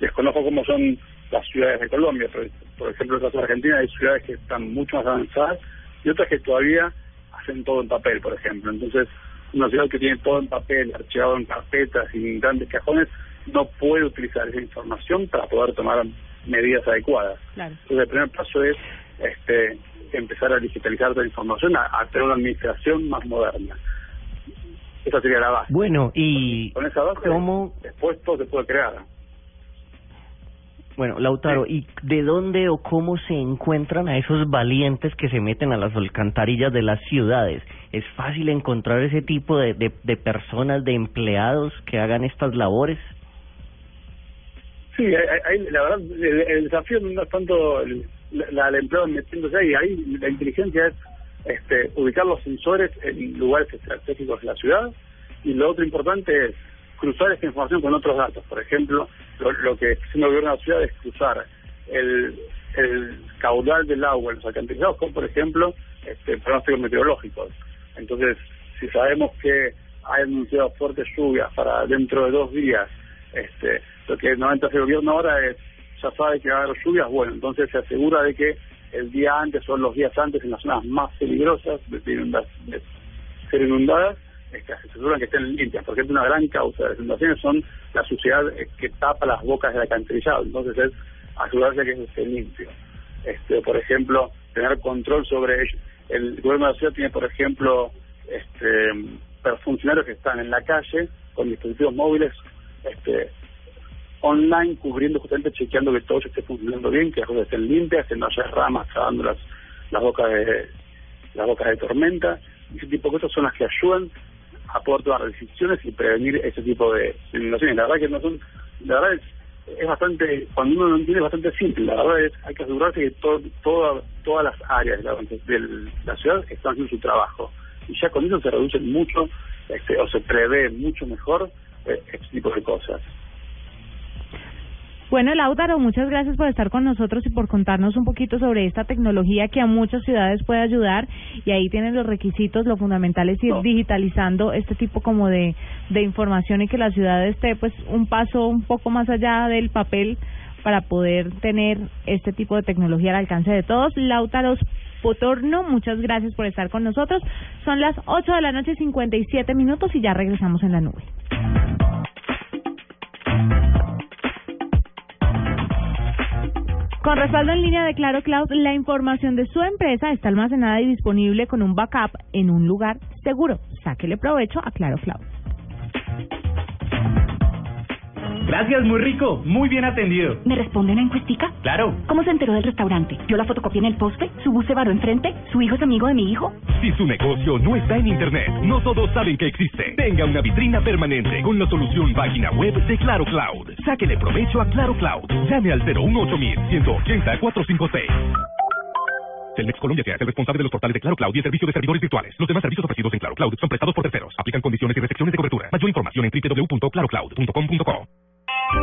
desconozco cómo son las ciudades de Colombia, pero por ejemplo en el caso de Argentina hay ciudades que están mucho más avanzadas y otras que todavía hacen todo en papel, por ejemplo. Entonces, una ciudad que tiene todo en papel, archivado en carpetas y en grandes cajones, no puede utilizar esa información para poder tomar medidas adecuadas. Entonces, el primer paso es este, empezar a digitalizar toda la información, a, tener una administración más moderna. Esa sería la base. Bueno, y con esa base, ¿cómo... después todo se puede crear. Bueno, Lautaro, ¿y de dónde o cómo se encuentran a esos valientes que se meten a las alcantarillas de las ciudades? ¿Es fácil encontrar ese tipo de, de, personas, de empleados que hagan estas labores? Sí, hay, la verdad, el, desafío no es tanto la, el empleo metiéndose ahí, ahí la inteligencia es este, ubicar los sensores en lugares estratégicos de la ciudad y lo otro importante es cruzar esta información con otros datos. Por ejemplo, lo, que está haciendo el gobierno de la ciudad es cruzar el, caudal del agua en los alcantarillados con, por ejemplo, este, pronósticos meteorológicos. Entonces, si sabemos que hay anunciado fuertes lluvias para dentro de dos días, este, lo que normalmente hace el gobierno ahora es, ya sabe que va a haber lluvias, bueno, entonces se asegura de que el día antes o los días antes en las zonas más peligrosas de ser inundadas, aseguran que estén limpias, porque es una gran causa de las inundaciones son la suciedad eh, que tapa las bocas del acantilado, entonces es asegurarse que esté limpio. Este, por ejemplo, tener control sobre ello. El gobierno de la ciudad tiene, por ejemplo, este, funcionarios que están en la calle con dispositivos móviles este, online cubriendo justamente chequeando que todo esté funcionando bien, que las cosas estén limpias, que no haya ramas cavando las, las bocas de las bocas de tormenta. Ese tipo de cosas son las que ayudan poder tomar decisiones y prevenir ese tipo de inundaciones. La verdad que no son, la verdad es, es bastante, cuando uno lo entiende es bastante simple, la verdad es hay que asegurarse que todo, toda, todas las áreas de la, ciudad están haciendo su trabajo y ya con eso se reducen mucho este, o se prevé mucho mejor eh, este tipo de cosas. Bueno, Lautaro, muchas gracias por estar con nosotros y por contarnos un poquito sobre esta tecnología que a muchas ciudades puede ayudar y ahí tienen los requisitos, lo fundamental es ir digitalizando este tipo como de, de información y que la ciudad esté pues un paso un poco más allá del papel para poder tener este tipo de tecnología al alcance de todos. Lautaro Potorno, muchas gracias por estar con nosotros. Son las 8 de la noche, 57 minutos y ya regresamos en la nube. Con respaldo en línea de Claro Cloud, la información de su empresa está almacenada y disponible con un backup en un lugar seguro. Sáquele provecho a Claro Cloud. Gracias, muy rico, muy bien atendido. ¿Me responde una encuestica? Claro. ¿Cómo se enteró del restaurante? ¿Yo la fotocopié en el poste? ¿Su bus se varó enfrente? ¿Su hijo es amigo de mi hijo? Si su negocio no está en Internet, no todos saben que existe. Tenga una vitrina permanente con la solución página web de Claro Cloud. Sáquele provecho a Claro Cloud. Llame al 018 180 456. Telmex Colombia que es el responsable de los portales de Claro Cloud y el servicio de servidores virtuales. Los demás servicios ofrecidos en Claro Cloud son prestados por terceros. Aplican condiciones y restricciones de cobertura. Mayor información en www.clarocloud.com.co. Esto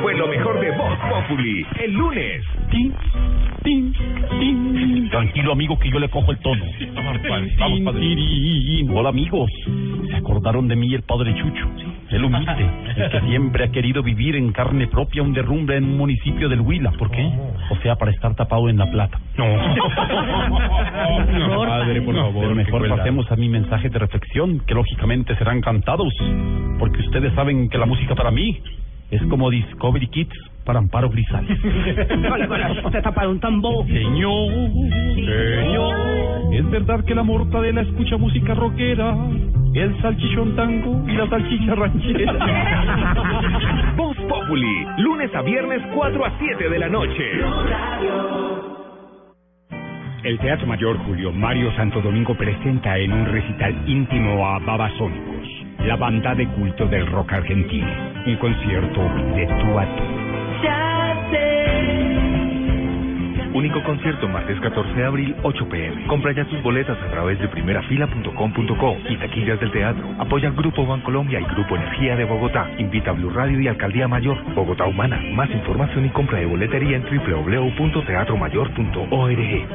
fue lo mejor de Voz Populi. El lunes. Tin, tin, tin. Tranquilo, amigo, que yo le cojo el tono. Vamos, padre. Hola, amigos. ¿Se acordaron de mí el padre Chucho? El humilde, el que siempre ha querido vivir en carne propia un derrumbe en un municipio del Huila. ¿Por qué? O sea, para estar tapado en La Plata. No. No, padre, por favor, Pero mejor pasemos a mi mensaje de reflexión, que lógicamente serán cantados, porque ustedes saben que la música para mí es como Discovery Kids para Amparo Grisales. Se taparon un tambor. Señor, señor, es verdad que la mortadela escucha música rockera, el salchichón tango y la salchicha ranchera. Voz Populi. Lunes a viernes 4 a 7 de la noche. El Teatro Mayor Julio Mario Santo Domingo presenta en un recital íntimo a Babasónicos, la banda de culto del rock argentino. Un concierto de tú a tú. Único concierto martes 14 de abril, 8 pm. Compra ya tus boletas a través de primerafila.com.co y taquillas del teatro. Apoya Grupo Bancolombia y Grupo Energía de Bogotá. Invita a Blue Radio y Alcaldía Mayor. Bogotá Humana. Más información y compra de boletería en www.teatromayor.org.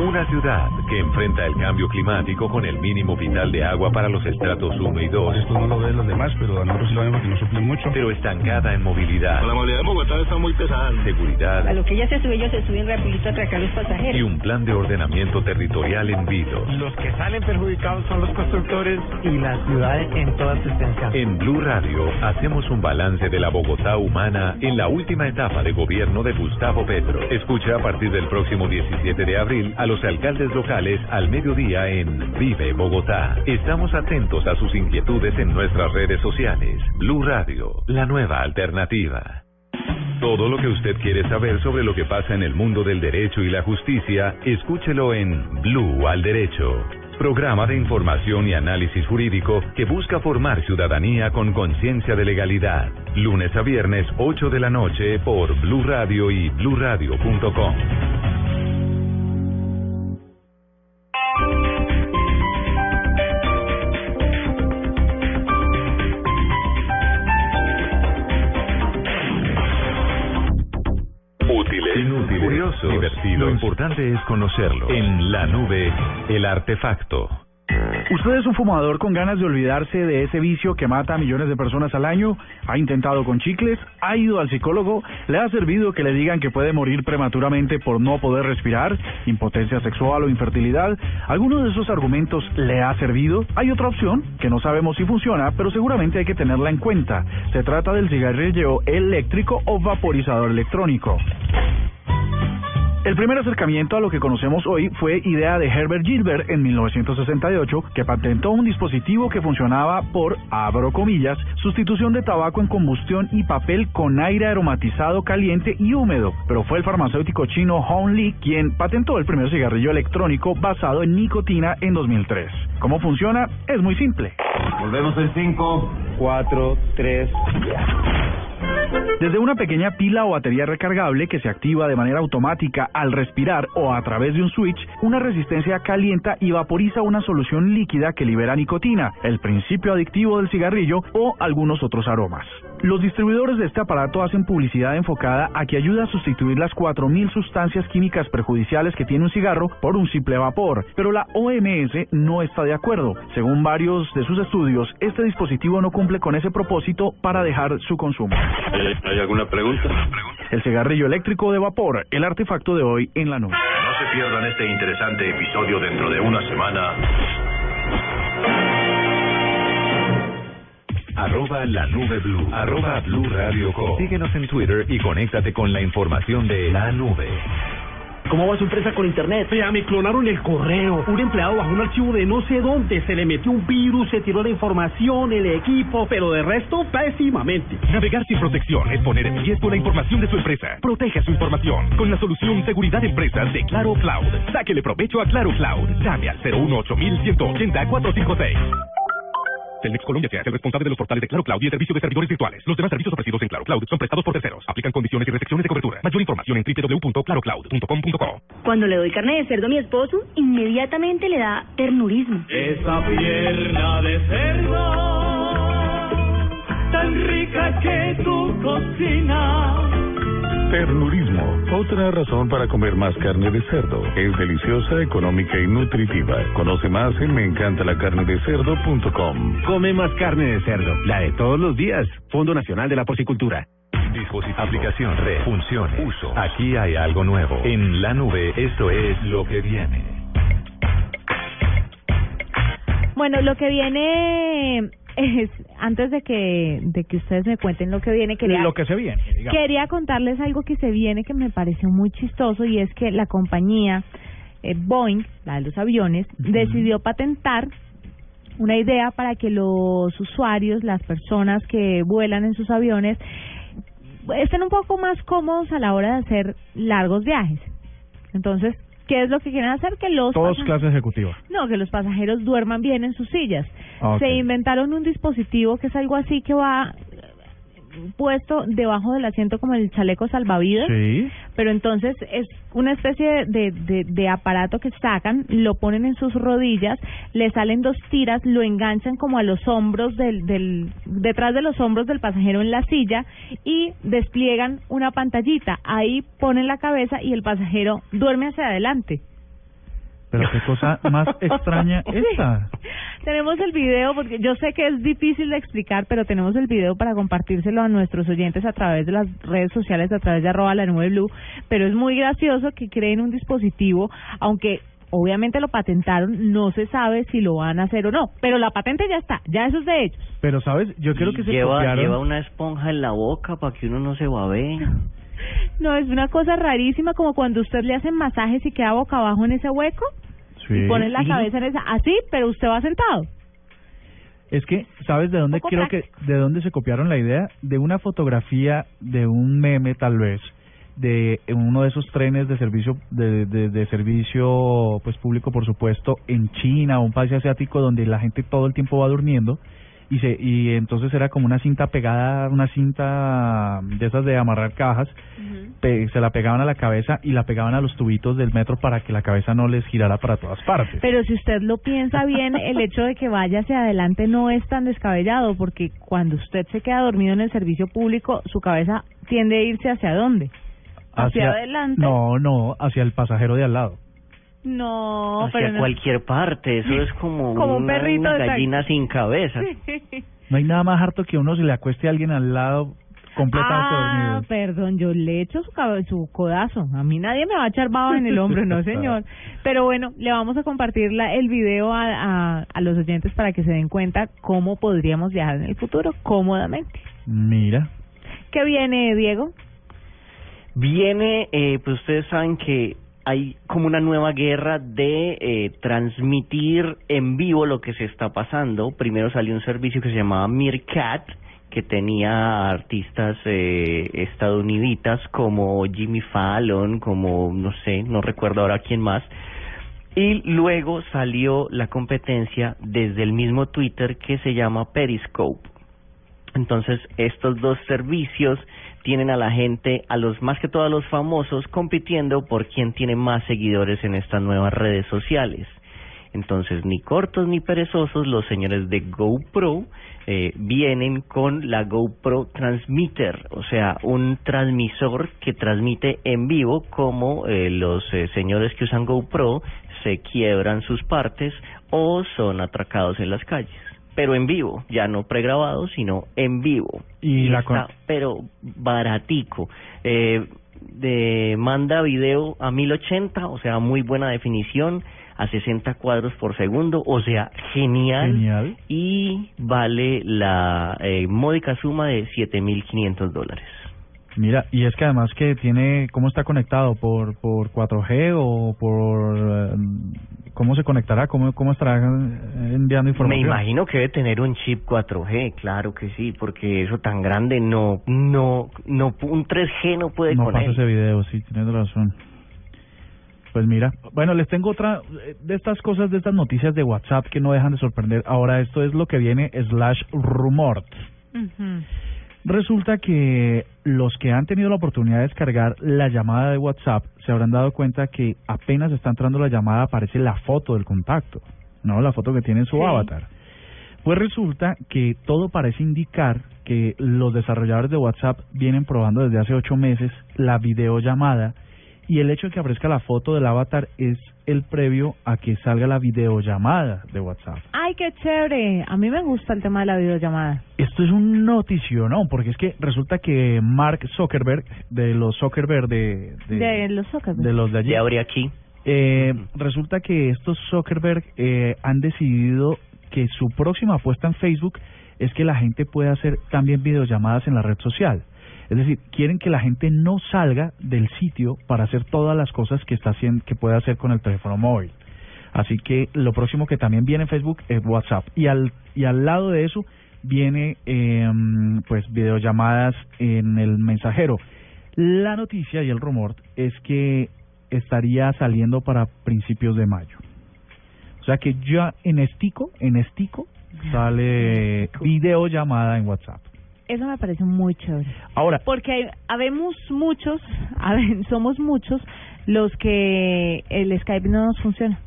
Una ciudad que enfrenta el cambio climático con el mínimo vital de agua para los estratos 1 y 2. Esto no lo ven los demás, pero a nosotros sí lo vemos que nos sufren mucho. Pero estancada en movilidad. La movilidad de Bogotá está muy pesada. Seguridad A lo que ella se sube, ellos se suben rapidito a atracar a los pasajeros. y un plan de ordenamiento territorial en Vilos. Los que salen perjudicados son los constructores y las ciudades en toda su extensión. En Blue Radio hacemos un balance de la Bogotá humana en la última etapa de gobierno de Gustavo Petro. Escucha a partir del próximo 17 de abril a los alcaldes locales al mediodía en Vive Bogotá. Estamos atentos a sus inquietudes en nuestras redes sociales. Blue Radio, la nueva alternativa. Todo lo que usted quiere saber sobre lo que pasa en el mundo del derecho y la justicia, escúchelo en Blue al Derecho. Programa de información y análisis jurídico que busca formar ciudadanía con conciencia de legalidad. Lunes a viernes, 8 de la noche por Blue Radio y bluradio.com. es conocerlo. En la nube, el artefacto. ¿Usted es un fumador con ganas de olvidarse de ese vicio que mata a millones de personas al año? ¿Ha intentado con chicles? ¿Ha ido al psicólogo? ¿Le ha servido que le digan que puede morir prematuramente por no poder respirar? ¿Impotencia sexual o infertilidad? ¿Alguno de esos argumentos le ha servido? Hay otra opción que no sabemos si funciona, pero seguramente hay que tenerla en cuenta. Se trata del cigarrillo eléctrico o vaporizador electrónico. El primer acercamiento a lo que conocemos hoy fue idea de Herbert Gilbert en 1968, que patentó un dispositivo que funcionaba por, abro comillas, sustitución de tabaco en combustión y papel con aire aromatizado caliente y húmedo. Pero fue el farmacéutico chino Hong Li quien patentó el primer cigarrillo electrónico basado en nicotina en 2003. ¿Cómo funciona? Es muy simple. Volvemos en 5, 4, 3. Desde una pequeña pila o batería recargable que se activa de manera automática al respirar o a través de un switch, una resistencia calienta y vaporiza una solución líquida que libera nicotina, el principio adictivo del cigarrillo o algunos otros aromas. Los distribuidores de este aparato hacen publicidad enfocada a que ayuda a sustituir las 4.000 sustancias químicas perjudiciales que tiene un cigarro por un simple vapor, pero la OMS no está de acuerdo. Según varios de sus estudios, este dispositivo no cumple con ese propósito para dejar su consumo. ¿Hay alguna pregunta? El cigarrillo eléctrico de vapor, el artefacto de hoy en la nube. No se pierdan este interesante episodio dentro de una semana. Arroba la nube blue. Arroba blue radio com. Síguenos en Twitter y conéctate con la información de la nube. ¿Cómo va su empresa con internet? Vea, me clonaron el correo. Un empleado bajó un archivo de no sé dónde, se le metió un virus, se tiró la información, el equipo, pero de resto, pésimamente. Navegar sin protección es poner en riesgo la información de su empresa. Proteja su información con la solución Seguridad Empresas de Claro Cloud. Sáquele provecho a Claro Cloud. Llame al 018 180 456. Telmex Colombia se hace responsable de los portales de Claro Cloud y el servicio de servidores virtuales. Los demás servicios ofrecidos en Claro Cloud son prestados por terceros. Aplican condiciones y restricciones de cobertura. Mayor información en www.clarocloud.com.co. Cuando le doy carne de cerdo a mi esposo, inmediatamente le da ternurismo. Esa pierna de cerdo, tan rica que tu cocina. Ternurismo, otra razón para comer más carne de cerdo. Es deliciosa, económica y nutritiva. Conoce más en meencantalacarnedecerdo.com. Come más carne de cerdo, la de todos los días. Fondo Nacional de la Porcicultura. Dispositivo, aplicación, red, funciones, uso. Aquí hay algo nuevo. En la nube, esto es lo que viene. Bueno, lo que viene es, antes de que, de que ustedes me cuenten lo que viene, quería, Lo que se viene. digamos. quería contarles algo que se viene que me pareció muy chistoso y es que la compañía eh, Boeing, la de los aviones, decidió patentar una idea para que los usuarios, las personas que vuelan en sus aviones, estén un poco más cómodos a la hora de hacer largos viajes. Entonces, ¿qué es lo que quieren hacer? Que los Todos clase ejecutiva. no, que los pasajeros duerman bien en sus sillas. Ah. Se inventaron un dispositivo que es algo así que va eh, puesto debajo del asiento como el chaleco salvavidas. Sí. Pero entonces es una especie de, de, de aparato que sacan, lo ponen en sus rodillas, le salen dos tiras, lo enganchan como a los hombros del, del, detrás de los hombros del pasajero en la silla y despliegan una pantallita. Ahí ponen la cabeza y el pasajero duerme hacia adelante. Pero qué cosa más extraña esta. Tenemos el video, porque yo sé que es difícil de explicar, pero tenemos el video para compartírselo a nuestros oyentes a través de las redes sociales, a través de arroba la nube blue, pero es muy gracioso que creen un dispositivo, aunque obviamente lo patentaron, no se sabe si lo van a hacer o no, pero la patente ya está, ya eso es de ellos. Pero, ¿sabes? Yo creo que se lleva, copiaron... lleva una esponja en la boca para que uno no se babee. No, es una cosa rarísima, como cuando usted le hacen masajes y queda boca abajo en ese hueco, Sí. y pone la cabeza en esa, así, pero usted va sentado. Es que, ¿sabes de dónde creo que de dónde se copiaron la idea? De una fotografía de un meme tal vez de uno de esos trenes de servicio de, de, de servicio pues público por supuesto en China o un país asiático donde la gente todo el tiempo va durmiendo y se y entonces era como una cinta pegada una cinta de esas de amarrar cajas pe- se la pegaban a la cabeza y la pegaban a los tubitos del metro para que la cabeza no les girara para todas partes Pero si usted lo piensa bien, el hecho de que vaya hacia adelante no es tan descabellado, porque cuando usted se queda dormido en el servicio público, su cabeza tiende a irse hacia dónde? Hacia, adelante. No, no, hacia el pasajero de al lado. No, Hacia pero no. cualquier parte, eso es como, Como un una, perrito una gallina sin cabeza. No hay nada más harto que uno se le acueste a alguien al lado completamente Ah, dormido. perdón, yo le echo su, su codazo. A mí nadie me va a echar baba en el hombro, no señor. Pero bueno, le vamos a compartir la, el video a, a, a los oyentes para que se den cuenta cómo podríamos viajar en el futuro cómodamente. Mira. ¿Qué viene, Diego? Viene, eh, pues ustedes saben que hay como una nueva guerra de eh, transmitir en vivo lo que se está pasando. Primero salió un servicio que se llamaba Meerkat, que tenía artistas eh, estadounidenses como Jimmy Fallon, como no sé, no recuerdo ahora quién más. Y luego salió la competencia desde el mismo Twitter que se llama Periscope. Entonces, estos dos servicios tienen a la gente, a los más que todo a los famosos, compitiendo por quién tiene más seguidores en estas nuevas redes sociales. Entonces, ni cortos ni perezosos, los señores de GoPro eh, vienen con la GoPro Transmitter, o sea, un transmisor que transmite en vivo como eh, los eh, señores que usan GoPro se quiebran sus partes o son atracados en las calles. Pero en vivo, ya no pregrabado, sino en vivo. Y la está, pero baratico. Eh, de, manda video a 1080, o sea, muy buena definición, a 60 cuadros por segundo, o sea, genial. Genial. Y vale la eh, módica suma de 7.500 dólares. Mira, y es que además que tiene, ¿cómo está conectado? ¿Por por 4G o por... eh, ¿Cómo se conectará? ¿Cómo, cómo estará eh, enviando Me información? imagino que debe tener un chip 4G, claro que sí, porque eso tan grande no, no, no, un 3G no puede No con él. ese video, sí, tienes razón. Pues mira, bueno, les tengo otra eh, de estas cosas, de estas noticias de WhatsApp que no dejan de sorprender. Ahora esto es lo que viene slash rumor. Resulta que los que han tenido la oportunidad de descargar la llamada de WhatsApp se habrán dado cuenta que apenas está entrando la llamada aparece la foto del contacto, no la foto que tiene en su Sí. avatar. Pues resulta que todo parece indicar que los desarrolladores de WhatsApp vienen probando desde hace ocho meses la videollamada y el hecho de que aparezca la foto del avatar es el previo a que salga la videollamada de WhatsApp. Ay, qué chévere. A mí me gusta el tema de la videollamada. Esto es un notición, ¿no? Porque es que resulta que Mark Zuckerberg, de los Zuckerberg de, de, De los Zuckerberg. de los de allí, De abre aquí. eh, resulta que estos Zuckerberg eh, han decidido que su próxima apuesta en Facebook es que la gente pueda hacer también videollamadas en la red social. Es decir, quieren que la gente no salga del sitio para hacer todas las cosas que está haciendo, que puede hacer con el teléfono móvil. Así que lo próximo que también viene en Facebook es WhatsApp y al y al lado de eso viene eh, pues videollamadas en el mensajero. La noticia y el rumor es que estaría saliendo para principios de mayo. O sea que ya en estico, en estico sale videollamada en WhatsApp. Eso me parece muy chévere. Ahora, Porque hay- habemos muchos, somos muchos los que el Skype no nos funciona.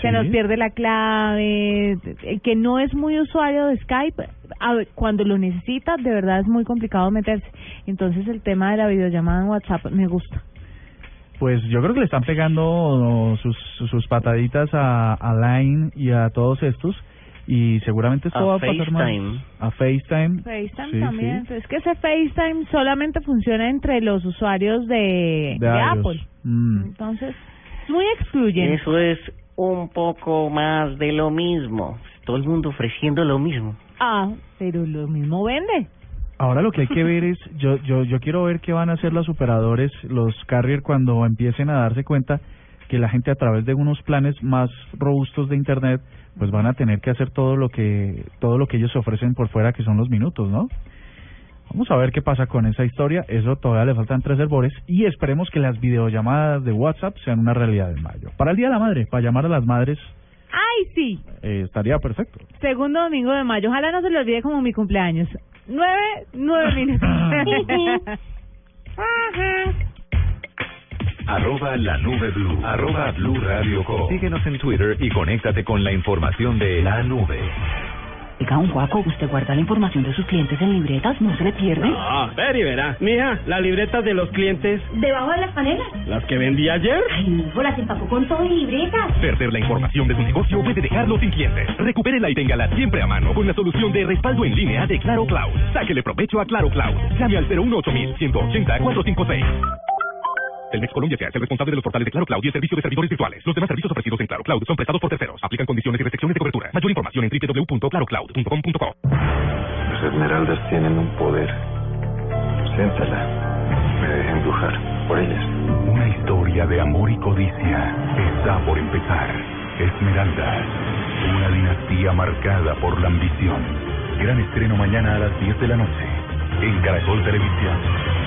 Se Sí. nos pierde la clave, el que no es muy usuario de Skype, a cuando lo necesita, de verdad es muy complicado meterse. Entonces el tema de la videollamada en WhatsApp me gusta. Pues yo creo que le están pegando sus, sus pataditas a, a Line y a todos estos y seguramente esto A va a pasar más FaceTime. a FaceTime. FaceTime Sí, también. sí. Es que ese FaceTime solamente funciona entre los usuarios de, De de. Apple. Mm. Entonces, es muy excluyente. Eso es un poco más de lo mismo. Todo el mundo ofreciendo lo mismo. Ah, pero lo mismo vende. Ahora lo que hay que ver es, yo, yo, yo quiero ver qué van a hacer los operadores, los carrier, cuando empiecen a darse cuenta que la gente a través de unos planes más robustos de internet, pues van a tener que hacer todo lo que, todo lo que ellos ofrecen por fuera, que son los minutos, ¿no? Vamos a ver qué pasa con esa historia, eso todavía le faltan tres herbores y esperemos que las videollamadas de WhatsApp sean una realidad en mayo. Para el Día de la Madre, para llamar a las madres, Ay, sí. eh, estaría perfecto. Segundo domingo de mayo. Ojalá no se le olvide como mi cumpleaños. Nueve, nueve minutos. Arroba la nube blue. Arroba blue radio com. Síguenos en Twitter y conéctate con la información de la nube. Oiga, un guaco, ¿usted guarda la información de sus clientes en libretas? ¿No se le pierde? Ah, ver y verá. Mija, las libretas de los clientes, ¿Debajo de las panelas? las que vendí ayer. Ay, mijo, las empacó con todo y libretas. Perder la información de su negocio puede dejarlo sin clientes. Recupérela y téngala siempre a mano con la solución de respaldo en línea de Claro Cloud. Sáquele provecho a Claro Cloud. Llame al 018 180 456. Telmex Colombia se hace responsable de los portales de Claro Cloud y el servicio de servidores virtuales. Los demás servicios ofrecidos en Claro Cloud son prestados por terceros. Aplican condiciones y restricciones de cobertura. Mayor información en www.clarocloud.com.co. Las esmeraldas tienen un poder. Siéntala. Me deja embrujar por ellas. Una historia de amor y codicia está por empezar. Esmeraldas, una dinastía marcada por la ambición. Gran estreno mañana a las 10 de la noche en Caracol Televisión.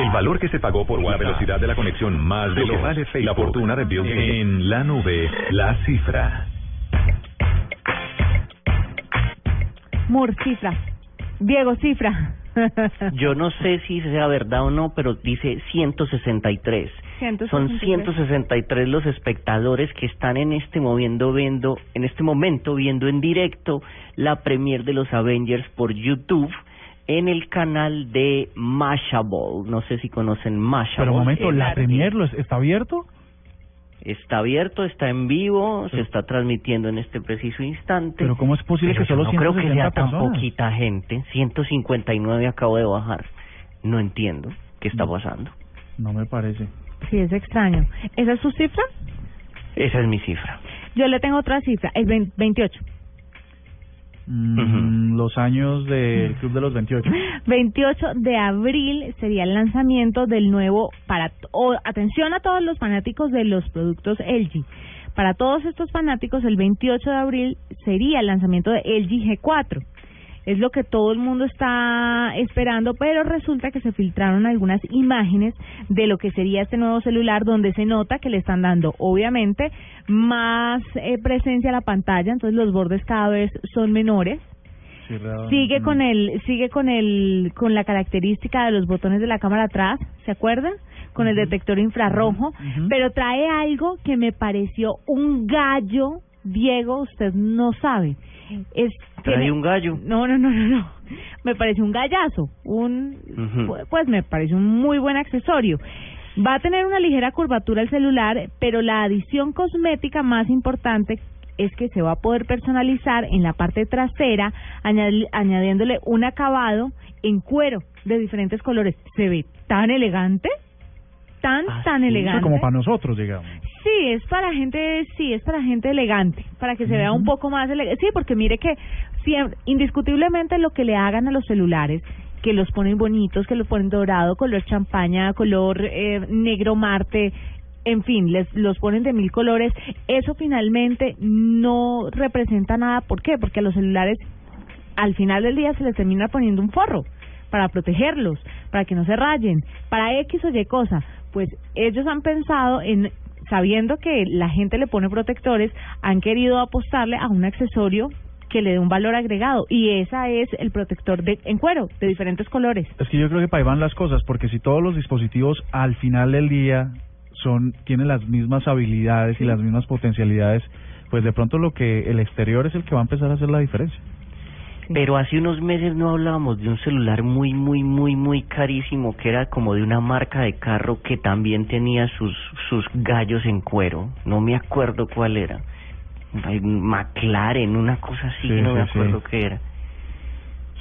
El valor que se pagó por la velocidad de la conexión más de lo que vale Facebook, la fortuna de Bill Gates. En la nube, la cifra. Mur, cifra. Diego, cifra. Yo no sé si sea verdad o no, pero dice 163. 163. Son 163 los espectadores que están en este moviendo viendo en este momento viendo en directo la premier de los Avengers por YouTube en el canal de Mashable. No sé si conocen Mashable. Pero un momento, ¿la arte. Premier lo es- está abierto? Está abierto, está en vivo, se está transmitiendo en este preciso instante. Pero ¿cómo es posible Pero que solo yo no creo que 160 sea tan personas? poquita gente. 159 acabo de bajar. No entiendo qué está pasando. No me parece. Sí, es extraño. ¿Esa es su cifra? Esa es mi cifra. Yo le tengo otra cifra, el 20 28. Mm, Los años del Club de los 28. 28 de abril sería el lanzamiento del nuevo para o, atención a todos los fanáticos de los productos LG. Para todos estos fanáticos el 28 de abril sería el lanzamiento de LG G4. Es lo que todo el mundo está esperando, pero resulta que se filtraron algunas imágenes de lo que sería este nuevo celular donde se nota que le están dando obviamente más eh, presencia a la pantalla, entonces los bordes cada vez son menores. Sigue con el sigue con el con la característica de los botones de la cámara atrás se acuerdan con el detector infrarrojo. Pero trae algo que me pareció un gallo Diego usted no sabe es Trae tiene- un gallo. no no no no no me parece un gallazo un pues me parece un muy buen accesorio va a tener una ligera curvatura el celular pero la adición cosmética más importante es que se va a poder personalizar en la parte trasera añadi- añadiéndole un acabado en cuero de diferentes colores. Se ve tan elegante, tan tan elegante. Como para nosotros, digamos. Sí, es para gente, sí, es para gente elegante, para que se vea un poco más elegante. Sí, porque mire que siempre, indiscutiblemente lo que le hagan a los celulares, que los ponen bonitos, que los ponen dorado, color champaña, color eh, negro marte, en fin, les los ponen de mil colores, eso finalmente no representa nada. ¿Por qué? Porque a los celulares al final del día se les termina poniendo un forro para protegerlos, para que no se rayen, para X o Y cosa. Pues ellos han pensado en, sabiendo que la gente le pone protectores, han querido apostarle a un accesorio que le dé un valor agregado y esa es el protector de en cuero de diferentes colores. Es que yo creo que para ahí van las cosas, porque si todos los dispositivos al final del día son tienen las mismas habilidades y las mismas potencialidades, pues de pronto lo que el exterior es el que va a empezar a hacer la diferencia. Pero hace unos meses no hablábamos de un celular muy, muy, muy, muy carísimo que era como de una marca de carro que también tenía sus, sus gallos en cuero. No me acuerdo cuál era. McLaren, una cosa así Sí, no me acuerdo qué era.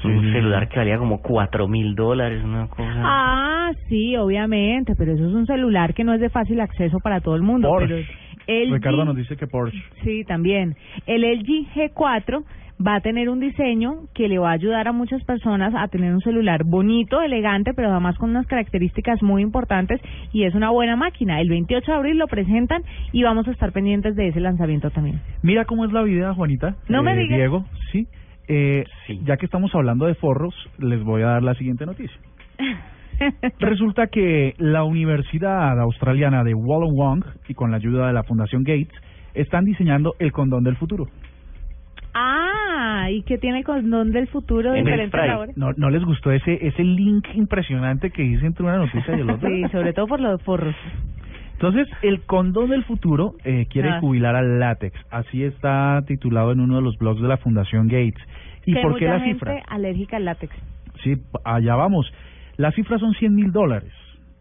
Sí, un sí, celular que valía como cuatro mil dólares, una cosa. Ah, sí, obviamente, pero eso es un celular que no es de fácil acceso para todo el mundo. Porsche. Pero el Ricardo nos dice que Porsche. Sí, también. El LG G4 va a tener un diseño que le va a ayudar a muchas personas a tener un celular bonito, elegante, pero además con unas características muy importantes y es una buena máquina. El 28 de abril lo presentan y vamos a estar pendientes de ese lanzamiento también. Mira cómo es la vida, Juanita. No me eh, digas. Diego, sí. Eh, Ya que estamos hablando de forros, les voy a dar la siguiente noticia. Resulta que la Universidad Australiana de Wollongong y con la ayuda de la Fundación Gates están diseñando el condón del futuro. Ah, ¿y qué tiene condón del futuro diferente ahora? ¿No, ¿No les gustó ese ese link impresionante que hice entre una noticia y el otro? Sí, sobre todo por los forros. Entonces, el condón del futuro eh, quiere Ah. jubilar al látex. Así está titulado en uno de los blogs de la Fundación Gates. ¿Y Que por qué mucha la gente cifra? alérgica al látex. Sí, allá vamos. La cifra son 100 mil dólares,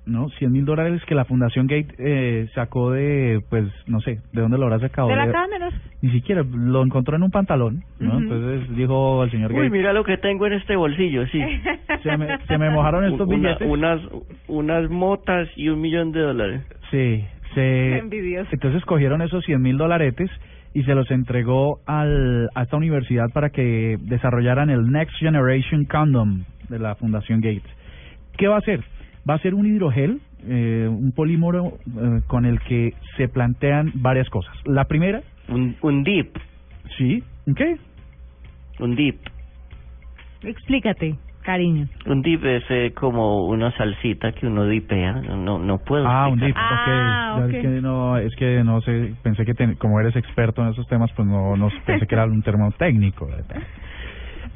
¿no? 100 mil dólares que la Fundación Gates eh, sacó de, pues, no sé, ¿de dónde lo habrá sacado? De la cámara. Ni siquiera, lo encontró en un pantalón. Entonces dijo al señor Uy, Gates, mira lo que tengo en este bolsillo, sí. se me, se me mojaron estos Una- billetes. unas, unas motas y un millón de dólares. Sí, se... Envidioso. Entonces cogieron esos 100 mil dolaretes y se los entregó al, a esta universidad para que desarrollaran el Next Generation Condom de la Fundación Gates. ¿Qué va a hacer? Va a ser un hidrogel, eh, un polímero eh, con el que se plantean varias cosas. La primera... Un, un dip. Sí, ¿un qué? Un dip. Explícate, cariño. Un dip es eh, como una salsita que uno dipea. No, no puedo. Ah, un dip, explicar. ok. Ah, Ya ok. Es que no, es que no sé, pensé que ten- como eres experto en esos temas, pues no, no pensé que era un termo técnico.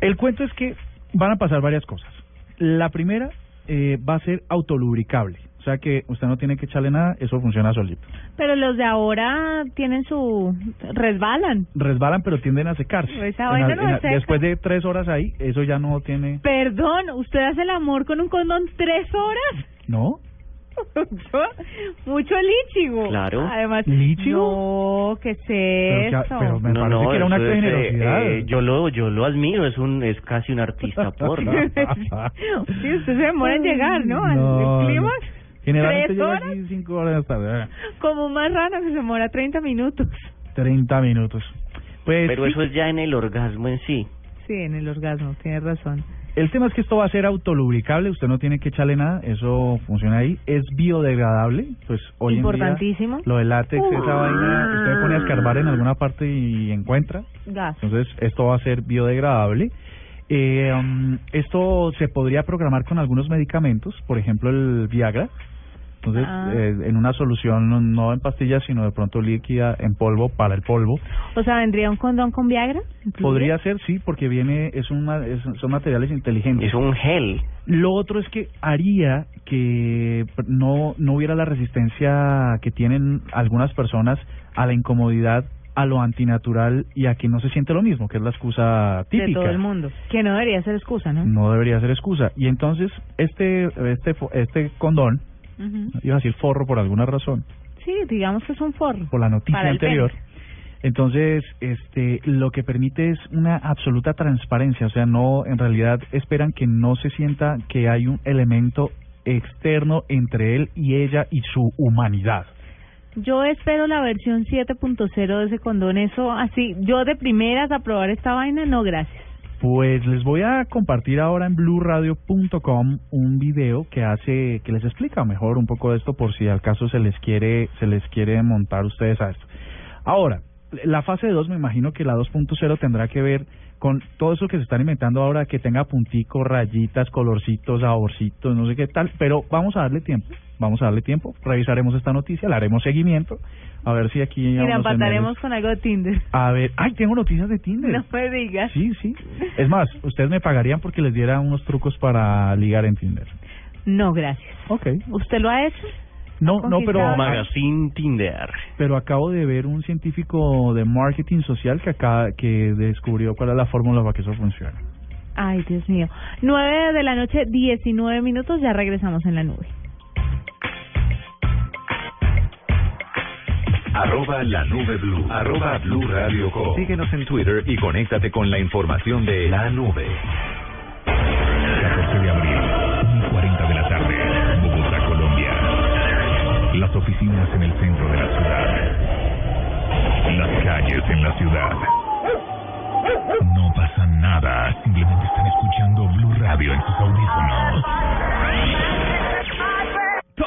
El cuento es que van a pasar varias cosas. La primera eh, va a ser autolubricable. O sea que usted no tiene que echarle nada, eso funciona solito. Pero los de ahora tienen su... resbalan. Resbalan, pero tienden a secarse. En no en seca. después de tres horas ahí, eso ya no tiene... Perdón, ¿usted hace el amor con un condón tres horas? ¿No? Mucho, mucho líchigo. Claro. Además, ¿Líchigo? no, ¿qué es Pero eso? pero me parece que era un acto de es, eh, generosidad. eh, yo lo yo lo admiro, es un es casi un artista porno. sí, usted se demora en llegar, ¿no? Al No, clímax. Generalmente ¿Tres llega horas? aquí cinco horas tarde. Como un marrano que se demora 30 minutos. 30 minutos. Pues Pero sí, eso es ya en el orgasmo en sí. Sí, en el orgasmo, tiene razón. El tema es que esto va a ser autolubricable, usted no tiene que echarle nada, eso funciona ahí. Es biodegradable, pues hoy en día Importantísimo. lo de látex, Uh. esa vaina, usted pone a escarbar en alguna parte y encuentra. Gas. Entonces, esto va a ser biodegradable. Eh, um, esto se podría programar con algunos medicamentos, por ejemplo el Viagra. Entonces, Ah. eh, en una solución no, no en pastillas, sino de pronto líquida en polvo para el polvo. O sea, ¿vendría un condón con Viagra? Podría ser, sí, porque viene es una, es- son materiales inteligentes. Es un gel. Lo otro es que haría que no, no hubiera la resistencia que tienen algunas personas a la incomodidad, a lo antinatural y a que no se siente lo mismo, que es la excusa típica. De todo el mundo. Que no debería ser excusa, ¿no? No debería ser excusa. Y entonces, este, este, este condón, Ujú. iba a decir forro por alguna razón, Sí, digamos que es un forro. por la noticia anterior. pene. Entonces, este, lo que permite es una absoluta transparencia, o sea, no, en realidad esperan que no se sienta que hay un elemento externo entre él y ella y su humanidad. Yo espero la versión 7.0 de ese condón. Eso así, yo de primeras a probar esta vaina, no, gracias. Pues les voy a compartir ahora en blueradio.com un video que hace que les explica mejor un poco de esto por si al caso se les quiere se les quiere montar ustedes a esto. Ahora, la fase 2 me imagino que la 2.0 tendrá que ver con todo eso que se están inventando ahora que tenga punticos, rayitas, colorcitos, saborcitos, no sé qué tal, pero vamos a darle tiempo, vamos a darle tiempo, revisaremos esta noticia, le haremos seguimiento, a ver si aquí Y la empataremos con algo de Tinder. A ver, ay, tengo noticias de Tinder. No me digas. Sí, sí. Es más, ustedes me pagarían porque les diera unos trucos para ligar en Tinder. No, gracias. Ok. ¿Usted lo ha hecho? No, no, pero Magazine Tinder. pero acabo de ver un científico de marketing social que acaba que descubrió cuál es la fórmula para que eso funcione. Ay, Dios mío. 9 de la noche, 19 minutos, ya regresamos en la nube. Arroba la nube blue. Arroba blue radio com. Síguenos en Twitter y conéctate con la información de la nube. Oficinas en el centro de la ciudad. Las calles en la ciudad. No pasa nada, simplemente están escuchando Blue Radio en sus audífonos.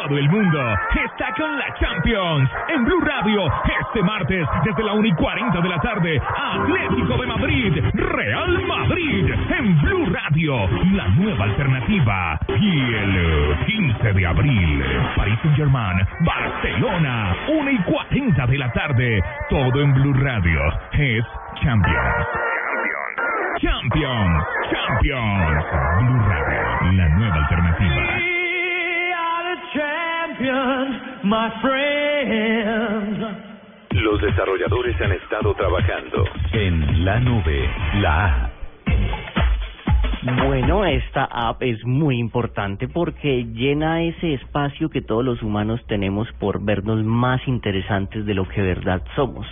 Todo el mundo está con la Champions en Blue Radio este martes desde la 1 y 40 de la tarde. Atlético de Madrid, Real Madrid en Blue Radio, la nueva alternativa. Y el eh, 15 de abril, Paris Saint Germain, Barcelona, 1 y 40 de la tarde. Todo en Blue Radio es Champions. Champions, Champions. Blue Radio, la nueva alternativa. Los desarrolladores han estado trabajando en la nube, la A. Bueno, esta app es muy importante porque llena ese espacio que todos los humanos tenemos por vernos más interesantes de lo que de verdad somos.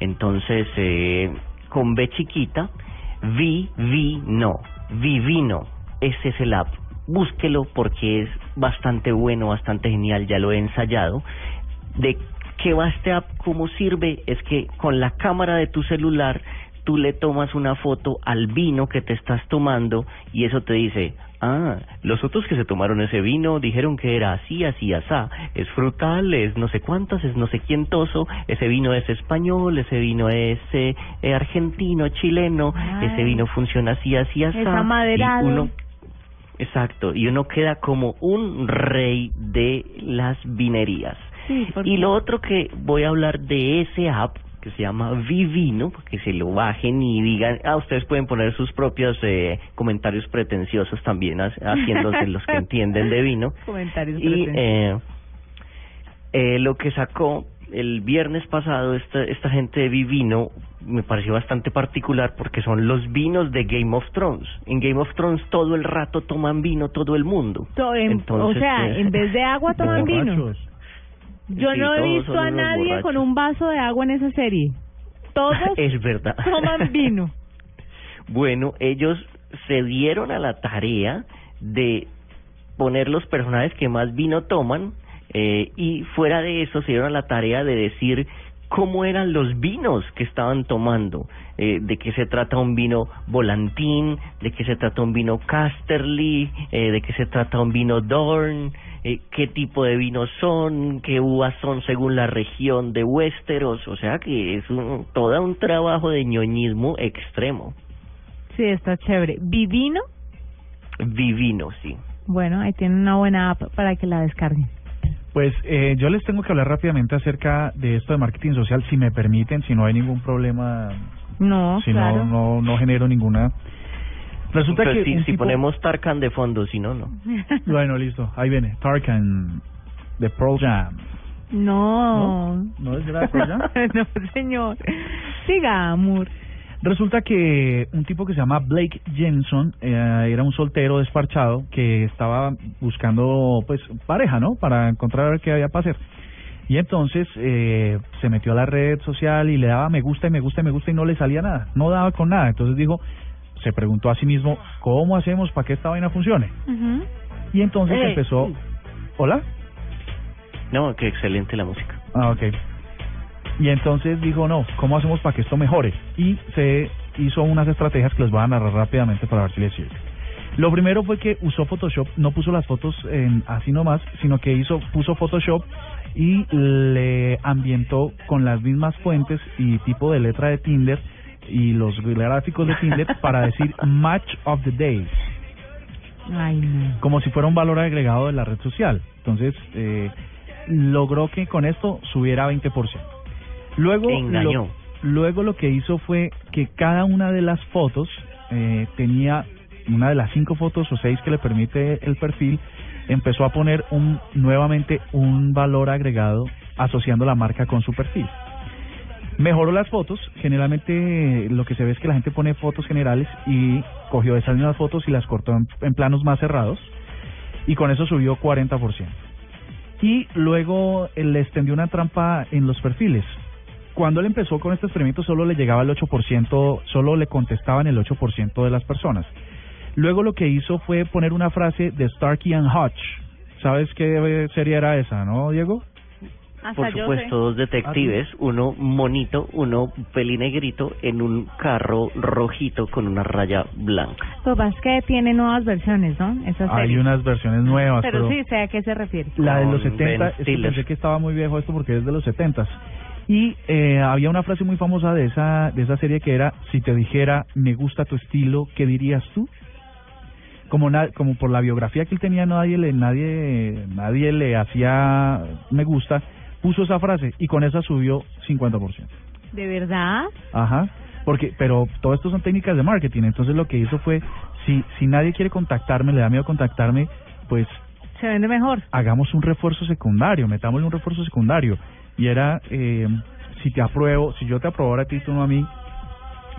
Entonces, eh, con B chiquita, vi, vi, no, vivino, ese es el app. Búsquelo porque es bastante bueno, bastante genial, ya lo he ensayado. ¿De qué va este app? ¿Cómo sirve? Es que con la cámara de tu celular tú le tomas una foto al vino que te estás tomando y eso te dice, ah, los otros que se tomaron ese vino dijeron que era así, así, asá, es frutal, es no sé cuántas, es no sé quientoso, ese vino es español, ese vino es eh, eh, argentino, chileno, Ay. ese vino funciona así, así, asá. Es amaderado. Y uno, exacto, y uno queda como un rey de las vinerías. Sí, Y lo otro que voy a hablar de ese app que se llama Vivino, que se lo bajen y digan, ah, ustedes pueden poner sus propios eh, comentarios pretenciosos también, ha- haciéndose los que entienden de vino. Comentarios Y pretenciosos. eh, eh, lo que sacó el viernes pasado esta, esta gente de Vivino me pareció bastante particular porque son los vinos de Game of Thrones. En Game of Thrones todo el rato toman vino todo el mundo. To- en- Entonces, o sea, eh, en vez de agua toman vino. Yo Sí, no he visto a nadie borrachos. con un vaso de agua en esa serie. Todos es verdad. toman vino. Bueno, ellos se dieron a la tarea de poner los personajes que más vino toman eh, y fuera de eso se dieron a la tarea de decir cómo eran los vinos que estaban tomando, eh, de qué se trata un vino volantín, de qué se trata un vino casterly, eh, de qué se trata un vino dorn, eh, qué tipo de vinos son, qué uvas son según la región de Westeros, o sea que es un, todo un trabajo de ñoñismo extremo. Sí, está chévere. ¿Vivino? Vivino, sí. Bueno, ahí tienen una buena app para que la descarguen. Pues eh, yo les tengo que hablar rápidamente acerca de esto de marketing social, si me permiten, si no hay ningún problema, No, si claro. no, no no genero ninguna. Resulta Pero que si, un si tipo- ponemos Tarkan de fondo, si no, no. Bueno, listo, ahí viene, Tarkan, de Pearl Jam. No. ¿No es verdad, Pearl Jam? no, señor. Siga, amor. Resulta que un tipo que se llama Blake Jensen eh, era un soltero desparchado que estaba buscando pues pareja, ¿no? Para encontrar a ver qué había para hacer. Y entonces eh, se metió a la red social y le daba me gusta y me gusta y me gusta y no le salía nada, no daba con nada. Entonces dijo, se preguntó a sí mismo, ¿cómo hacemos para que esta vaina funcione? Y entonces Eh, empezó, ¿hola? No, que excelente la música. Ah, ok. Y entonces dijo, no, ¿cómo hacemos para que esto mejore? Y se hizo unas estrategias que les voy a narrar rápidamente para ver si les sirve. Lo primero fue que usó Photoshop, no puso las fotos en, así nomás, sino que hizo puso Photoshop y le ambientó con las mismas fuentes y tipo de letra de Tinder y los gráficos de Tinder para decir Match of the Day, Ay, no. como si fuera un valor agregado de la red social. Entonces, eh, logró que con esto subiera 20%. Luego Engañó. lo, luego lo que hizo fue que cada una de las fotos eh, tenía una de las cinco fotos o seis que le permite el perfil, empezó a poner un nuevamente un valor agregado asociando la marca con su perfil. Mejoró las fotos, generalmente lo que se ve es que la gente pone fotos generales y cogió esas mismas fotos y las cortó en, en planos más cerrados y con eso subió 40%. Y luego eh, le extendió una trampa en los perfiles. Cuando él empezó con este experimento solo le llegaba el 8%, solo le contestaban el 8% de las personas. Luego lo que hizo fue poner una frase de Starkey and Hutch. ¿Sabes qué serie era esa, no, Diego? Por supuesto, dos detectives, uno monito, uno pelinegrito, en un carro rojito con una raya blanca. Lo que pasa es que tiene nuevas versiones, ¿no? Esa Hay unas versiones nuevas, Pero pero, sí, sé a qué se refiere. la de los Con 70, Ben es que Stiller. pensé que estaba muy viejo esto porque es de los 70 y eh, había una frase muy famosa de esa de esa serie que era si te dijera me gusta tu estilo qué dirías tú como na- como por la biografía que él tenía nadie le nadie nadie le hacía me gusta puso esa frase y con esa subió 50%. ¿De verdad? Ajá, porque pero todo esto son técnicas de marketing, entonces lo que hizo fue si si nadie quiere contactarme, le da miedo contactarme, pues Se vende mejor. hagamos un refuerzo secundario, metámosle un refuerzo secundario y era eh, si te apruebo, si yo te aprobara a ti tú no a mí,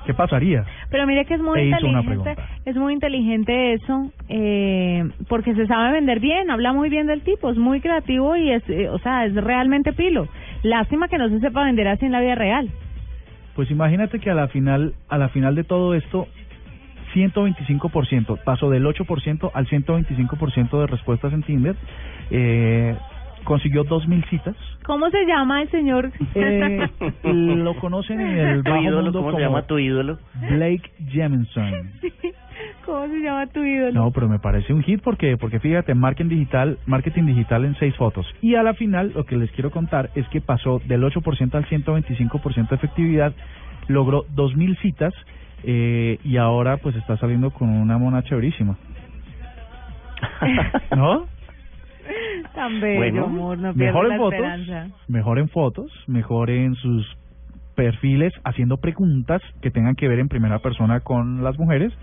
¿qué pasaría? Pero mire que es muy E inteligente, es muy inteligente eso, eh, porque se sabe vender bien, habla muy bien del tipo, es muy creativo y es, eh, o sea, es realmente pilo. Lástima que no se sepa vender así en la vida real. Pues imagínate que a la final a la final de todo esto 125%, pasó del 8% al 125% de respuestas en Tinder. Eh, consiguió 2.000 citas. ¿Cómo se llama el señor? Eh, lo conocen en el ¿Tu bajo ídolo? mundo ¿Cómo se como llama tu ídolo? Blake Jemenson. ¿Cómo se llama tu ídolo? No, pero me parece un hit porque porque fíjate, marketing digital, marketing digital en seis fotos. Y a la final lo que les quiero contar es que pasó del 8% al 125% de efectividad, logró 2.000 citas eh, y ahora pues está saliendo con una mona chéverísima. ¿No? Tan bello, Bueno, amor, no mejor en fotos, esperanza. mejor en fotos, mejor en sus perfiles haciendo preguntas que tengan que ver en primera persona con las mujeres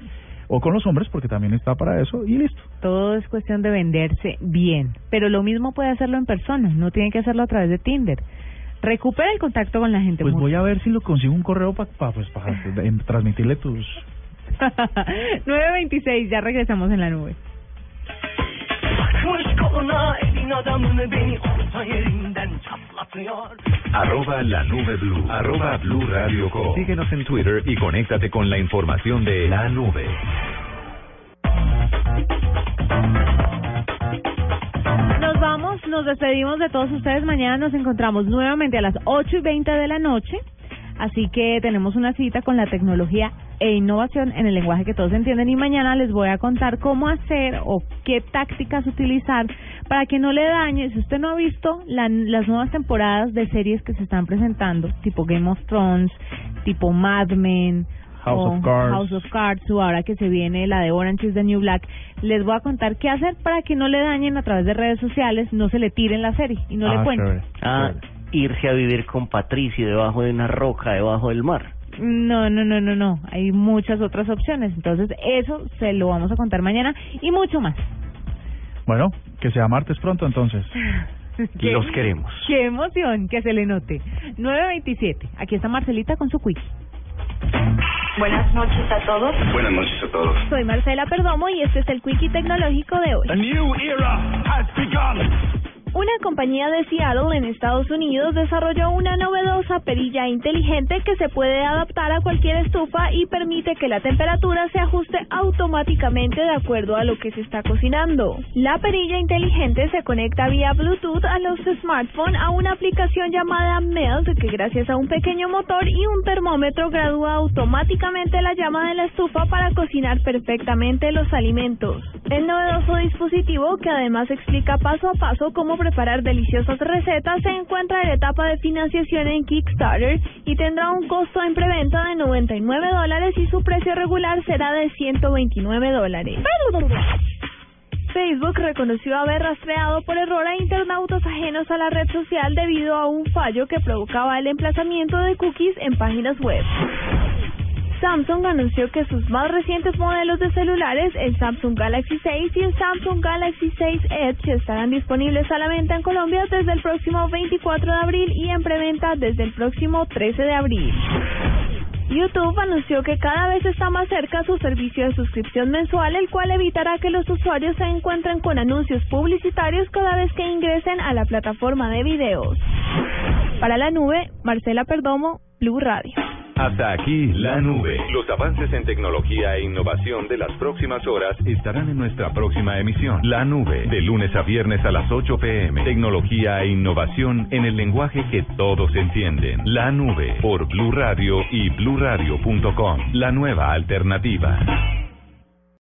o con los hombres, porque también está para eso, y listo. Todo es cuestión de venderse bien, pero lo mismo puede hacerlo en persona, no tiene que hacerlo a través de Tinder. Recupera el contacto con la gente. Pues mucho. voy a ver si lo consigo un correo para pues, pa, transmitirle tus... 9.26, ya regresamos en la nube. Arroba la nube blue. Arroba blue radio com. Síguenos en Twitter y conéctate con la información de la nube. Nos vamos, nos despedimos de todos ustedes. Mañana nos encontramos nuevamente a las 8 y 20 de la noche. Así que tenemos una cita con la tecnología e innovación en el lenguaje que todos entienden y mañana les voy a contar cómo hacer o qué tácticas utilizar para que no le dañe. Si usted no ha visto la- las nuevas temporadas de series que se están presentando, tipo Game of Thrones, tipo Mad Men, House o of Cards. House of Cards, o ahora que se viene la de Orange is the New Black, les voy a contar qué hacer para que no le dañen a través de redes sociales, no se le tiren la serie y no le cuenten. Ah, irse a vivir con Patricio debajo de una roca, debajo del mar. No, no, no, no, no. Hay muchas otras opciones. Entonces, eso se lo vamos a contar mañana y mucho más. Bueno, que sea martes pronto entonces. ¿Qué? Los queremos. Qué emoción que se le note. 9.27. Aquí está Marcelita con su quiz. Buenas noches a todos. Buenas noches a todos. Soy Marcela Perdomo y este es el Quickie Tecnológico de hoy. A new era has begun. Una compañía de Seattle en Estados Unidos desarrolló una novedosa perilla inteligente que se puede adaptar a cualquier estufa y permite que la temperatura se ajuste automáticamente de acuerdo a lo que se está cocinando. La perilla inteligente se conecta vía Bluetooth a los smartphones a una aplicación llamada Melt que gracias a un pequeño motor y un termómetro gradúa automáticamente la llama de la estufa para cocinar perfectamente los alimentos. El novedoso dispositivo, que además explica paso a paso cómo preparar deliciosas recetas, se encuentra en la etapa de financiación en Kickstarter y tendrá un costo en preventa de 99 dólares y su precio regular será de 129 dólares. Facebook reconoció haber rastreado por error a internautas ajenos a la red social debido a un fallo que provocaba el emplazamiento de cookies en páginas web. Samsung anunció que sus más recientes modelos de celulares, el Samsung Galaxy 6 y el Samsung Galaxy 6 Edge, estarán disponibles a la venta en Colombia desde el próximo 24 de abril y en preventa desde el próximo 13 de abril. YouTube anunció que cada vez está más cerca su servicio de suscripción mensual, el cual evitará que los usuarios se encuentren con anuncios publicitarios cada vez que ingresen a la plataforma de videos. Para la nube, Marcela Perdomo, Blue Radio. Hasta aquí la nube. Los avances en tecnología e innovación de las próximas horas estarán en nuestra próxima emisión. La nube, de lunes a viernes a las 8 pm. Tecnología e innovación en el lenguaje que todos entienden. La nube, por Blue Radio y bluradio.com. La nueva alternativa.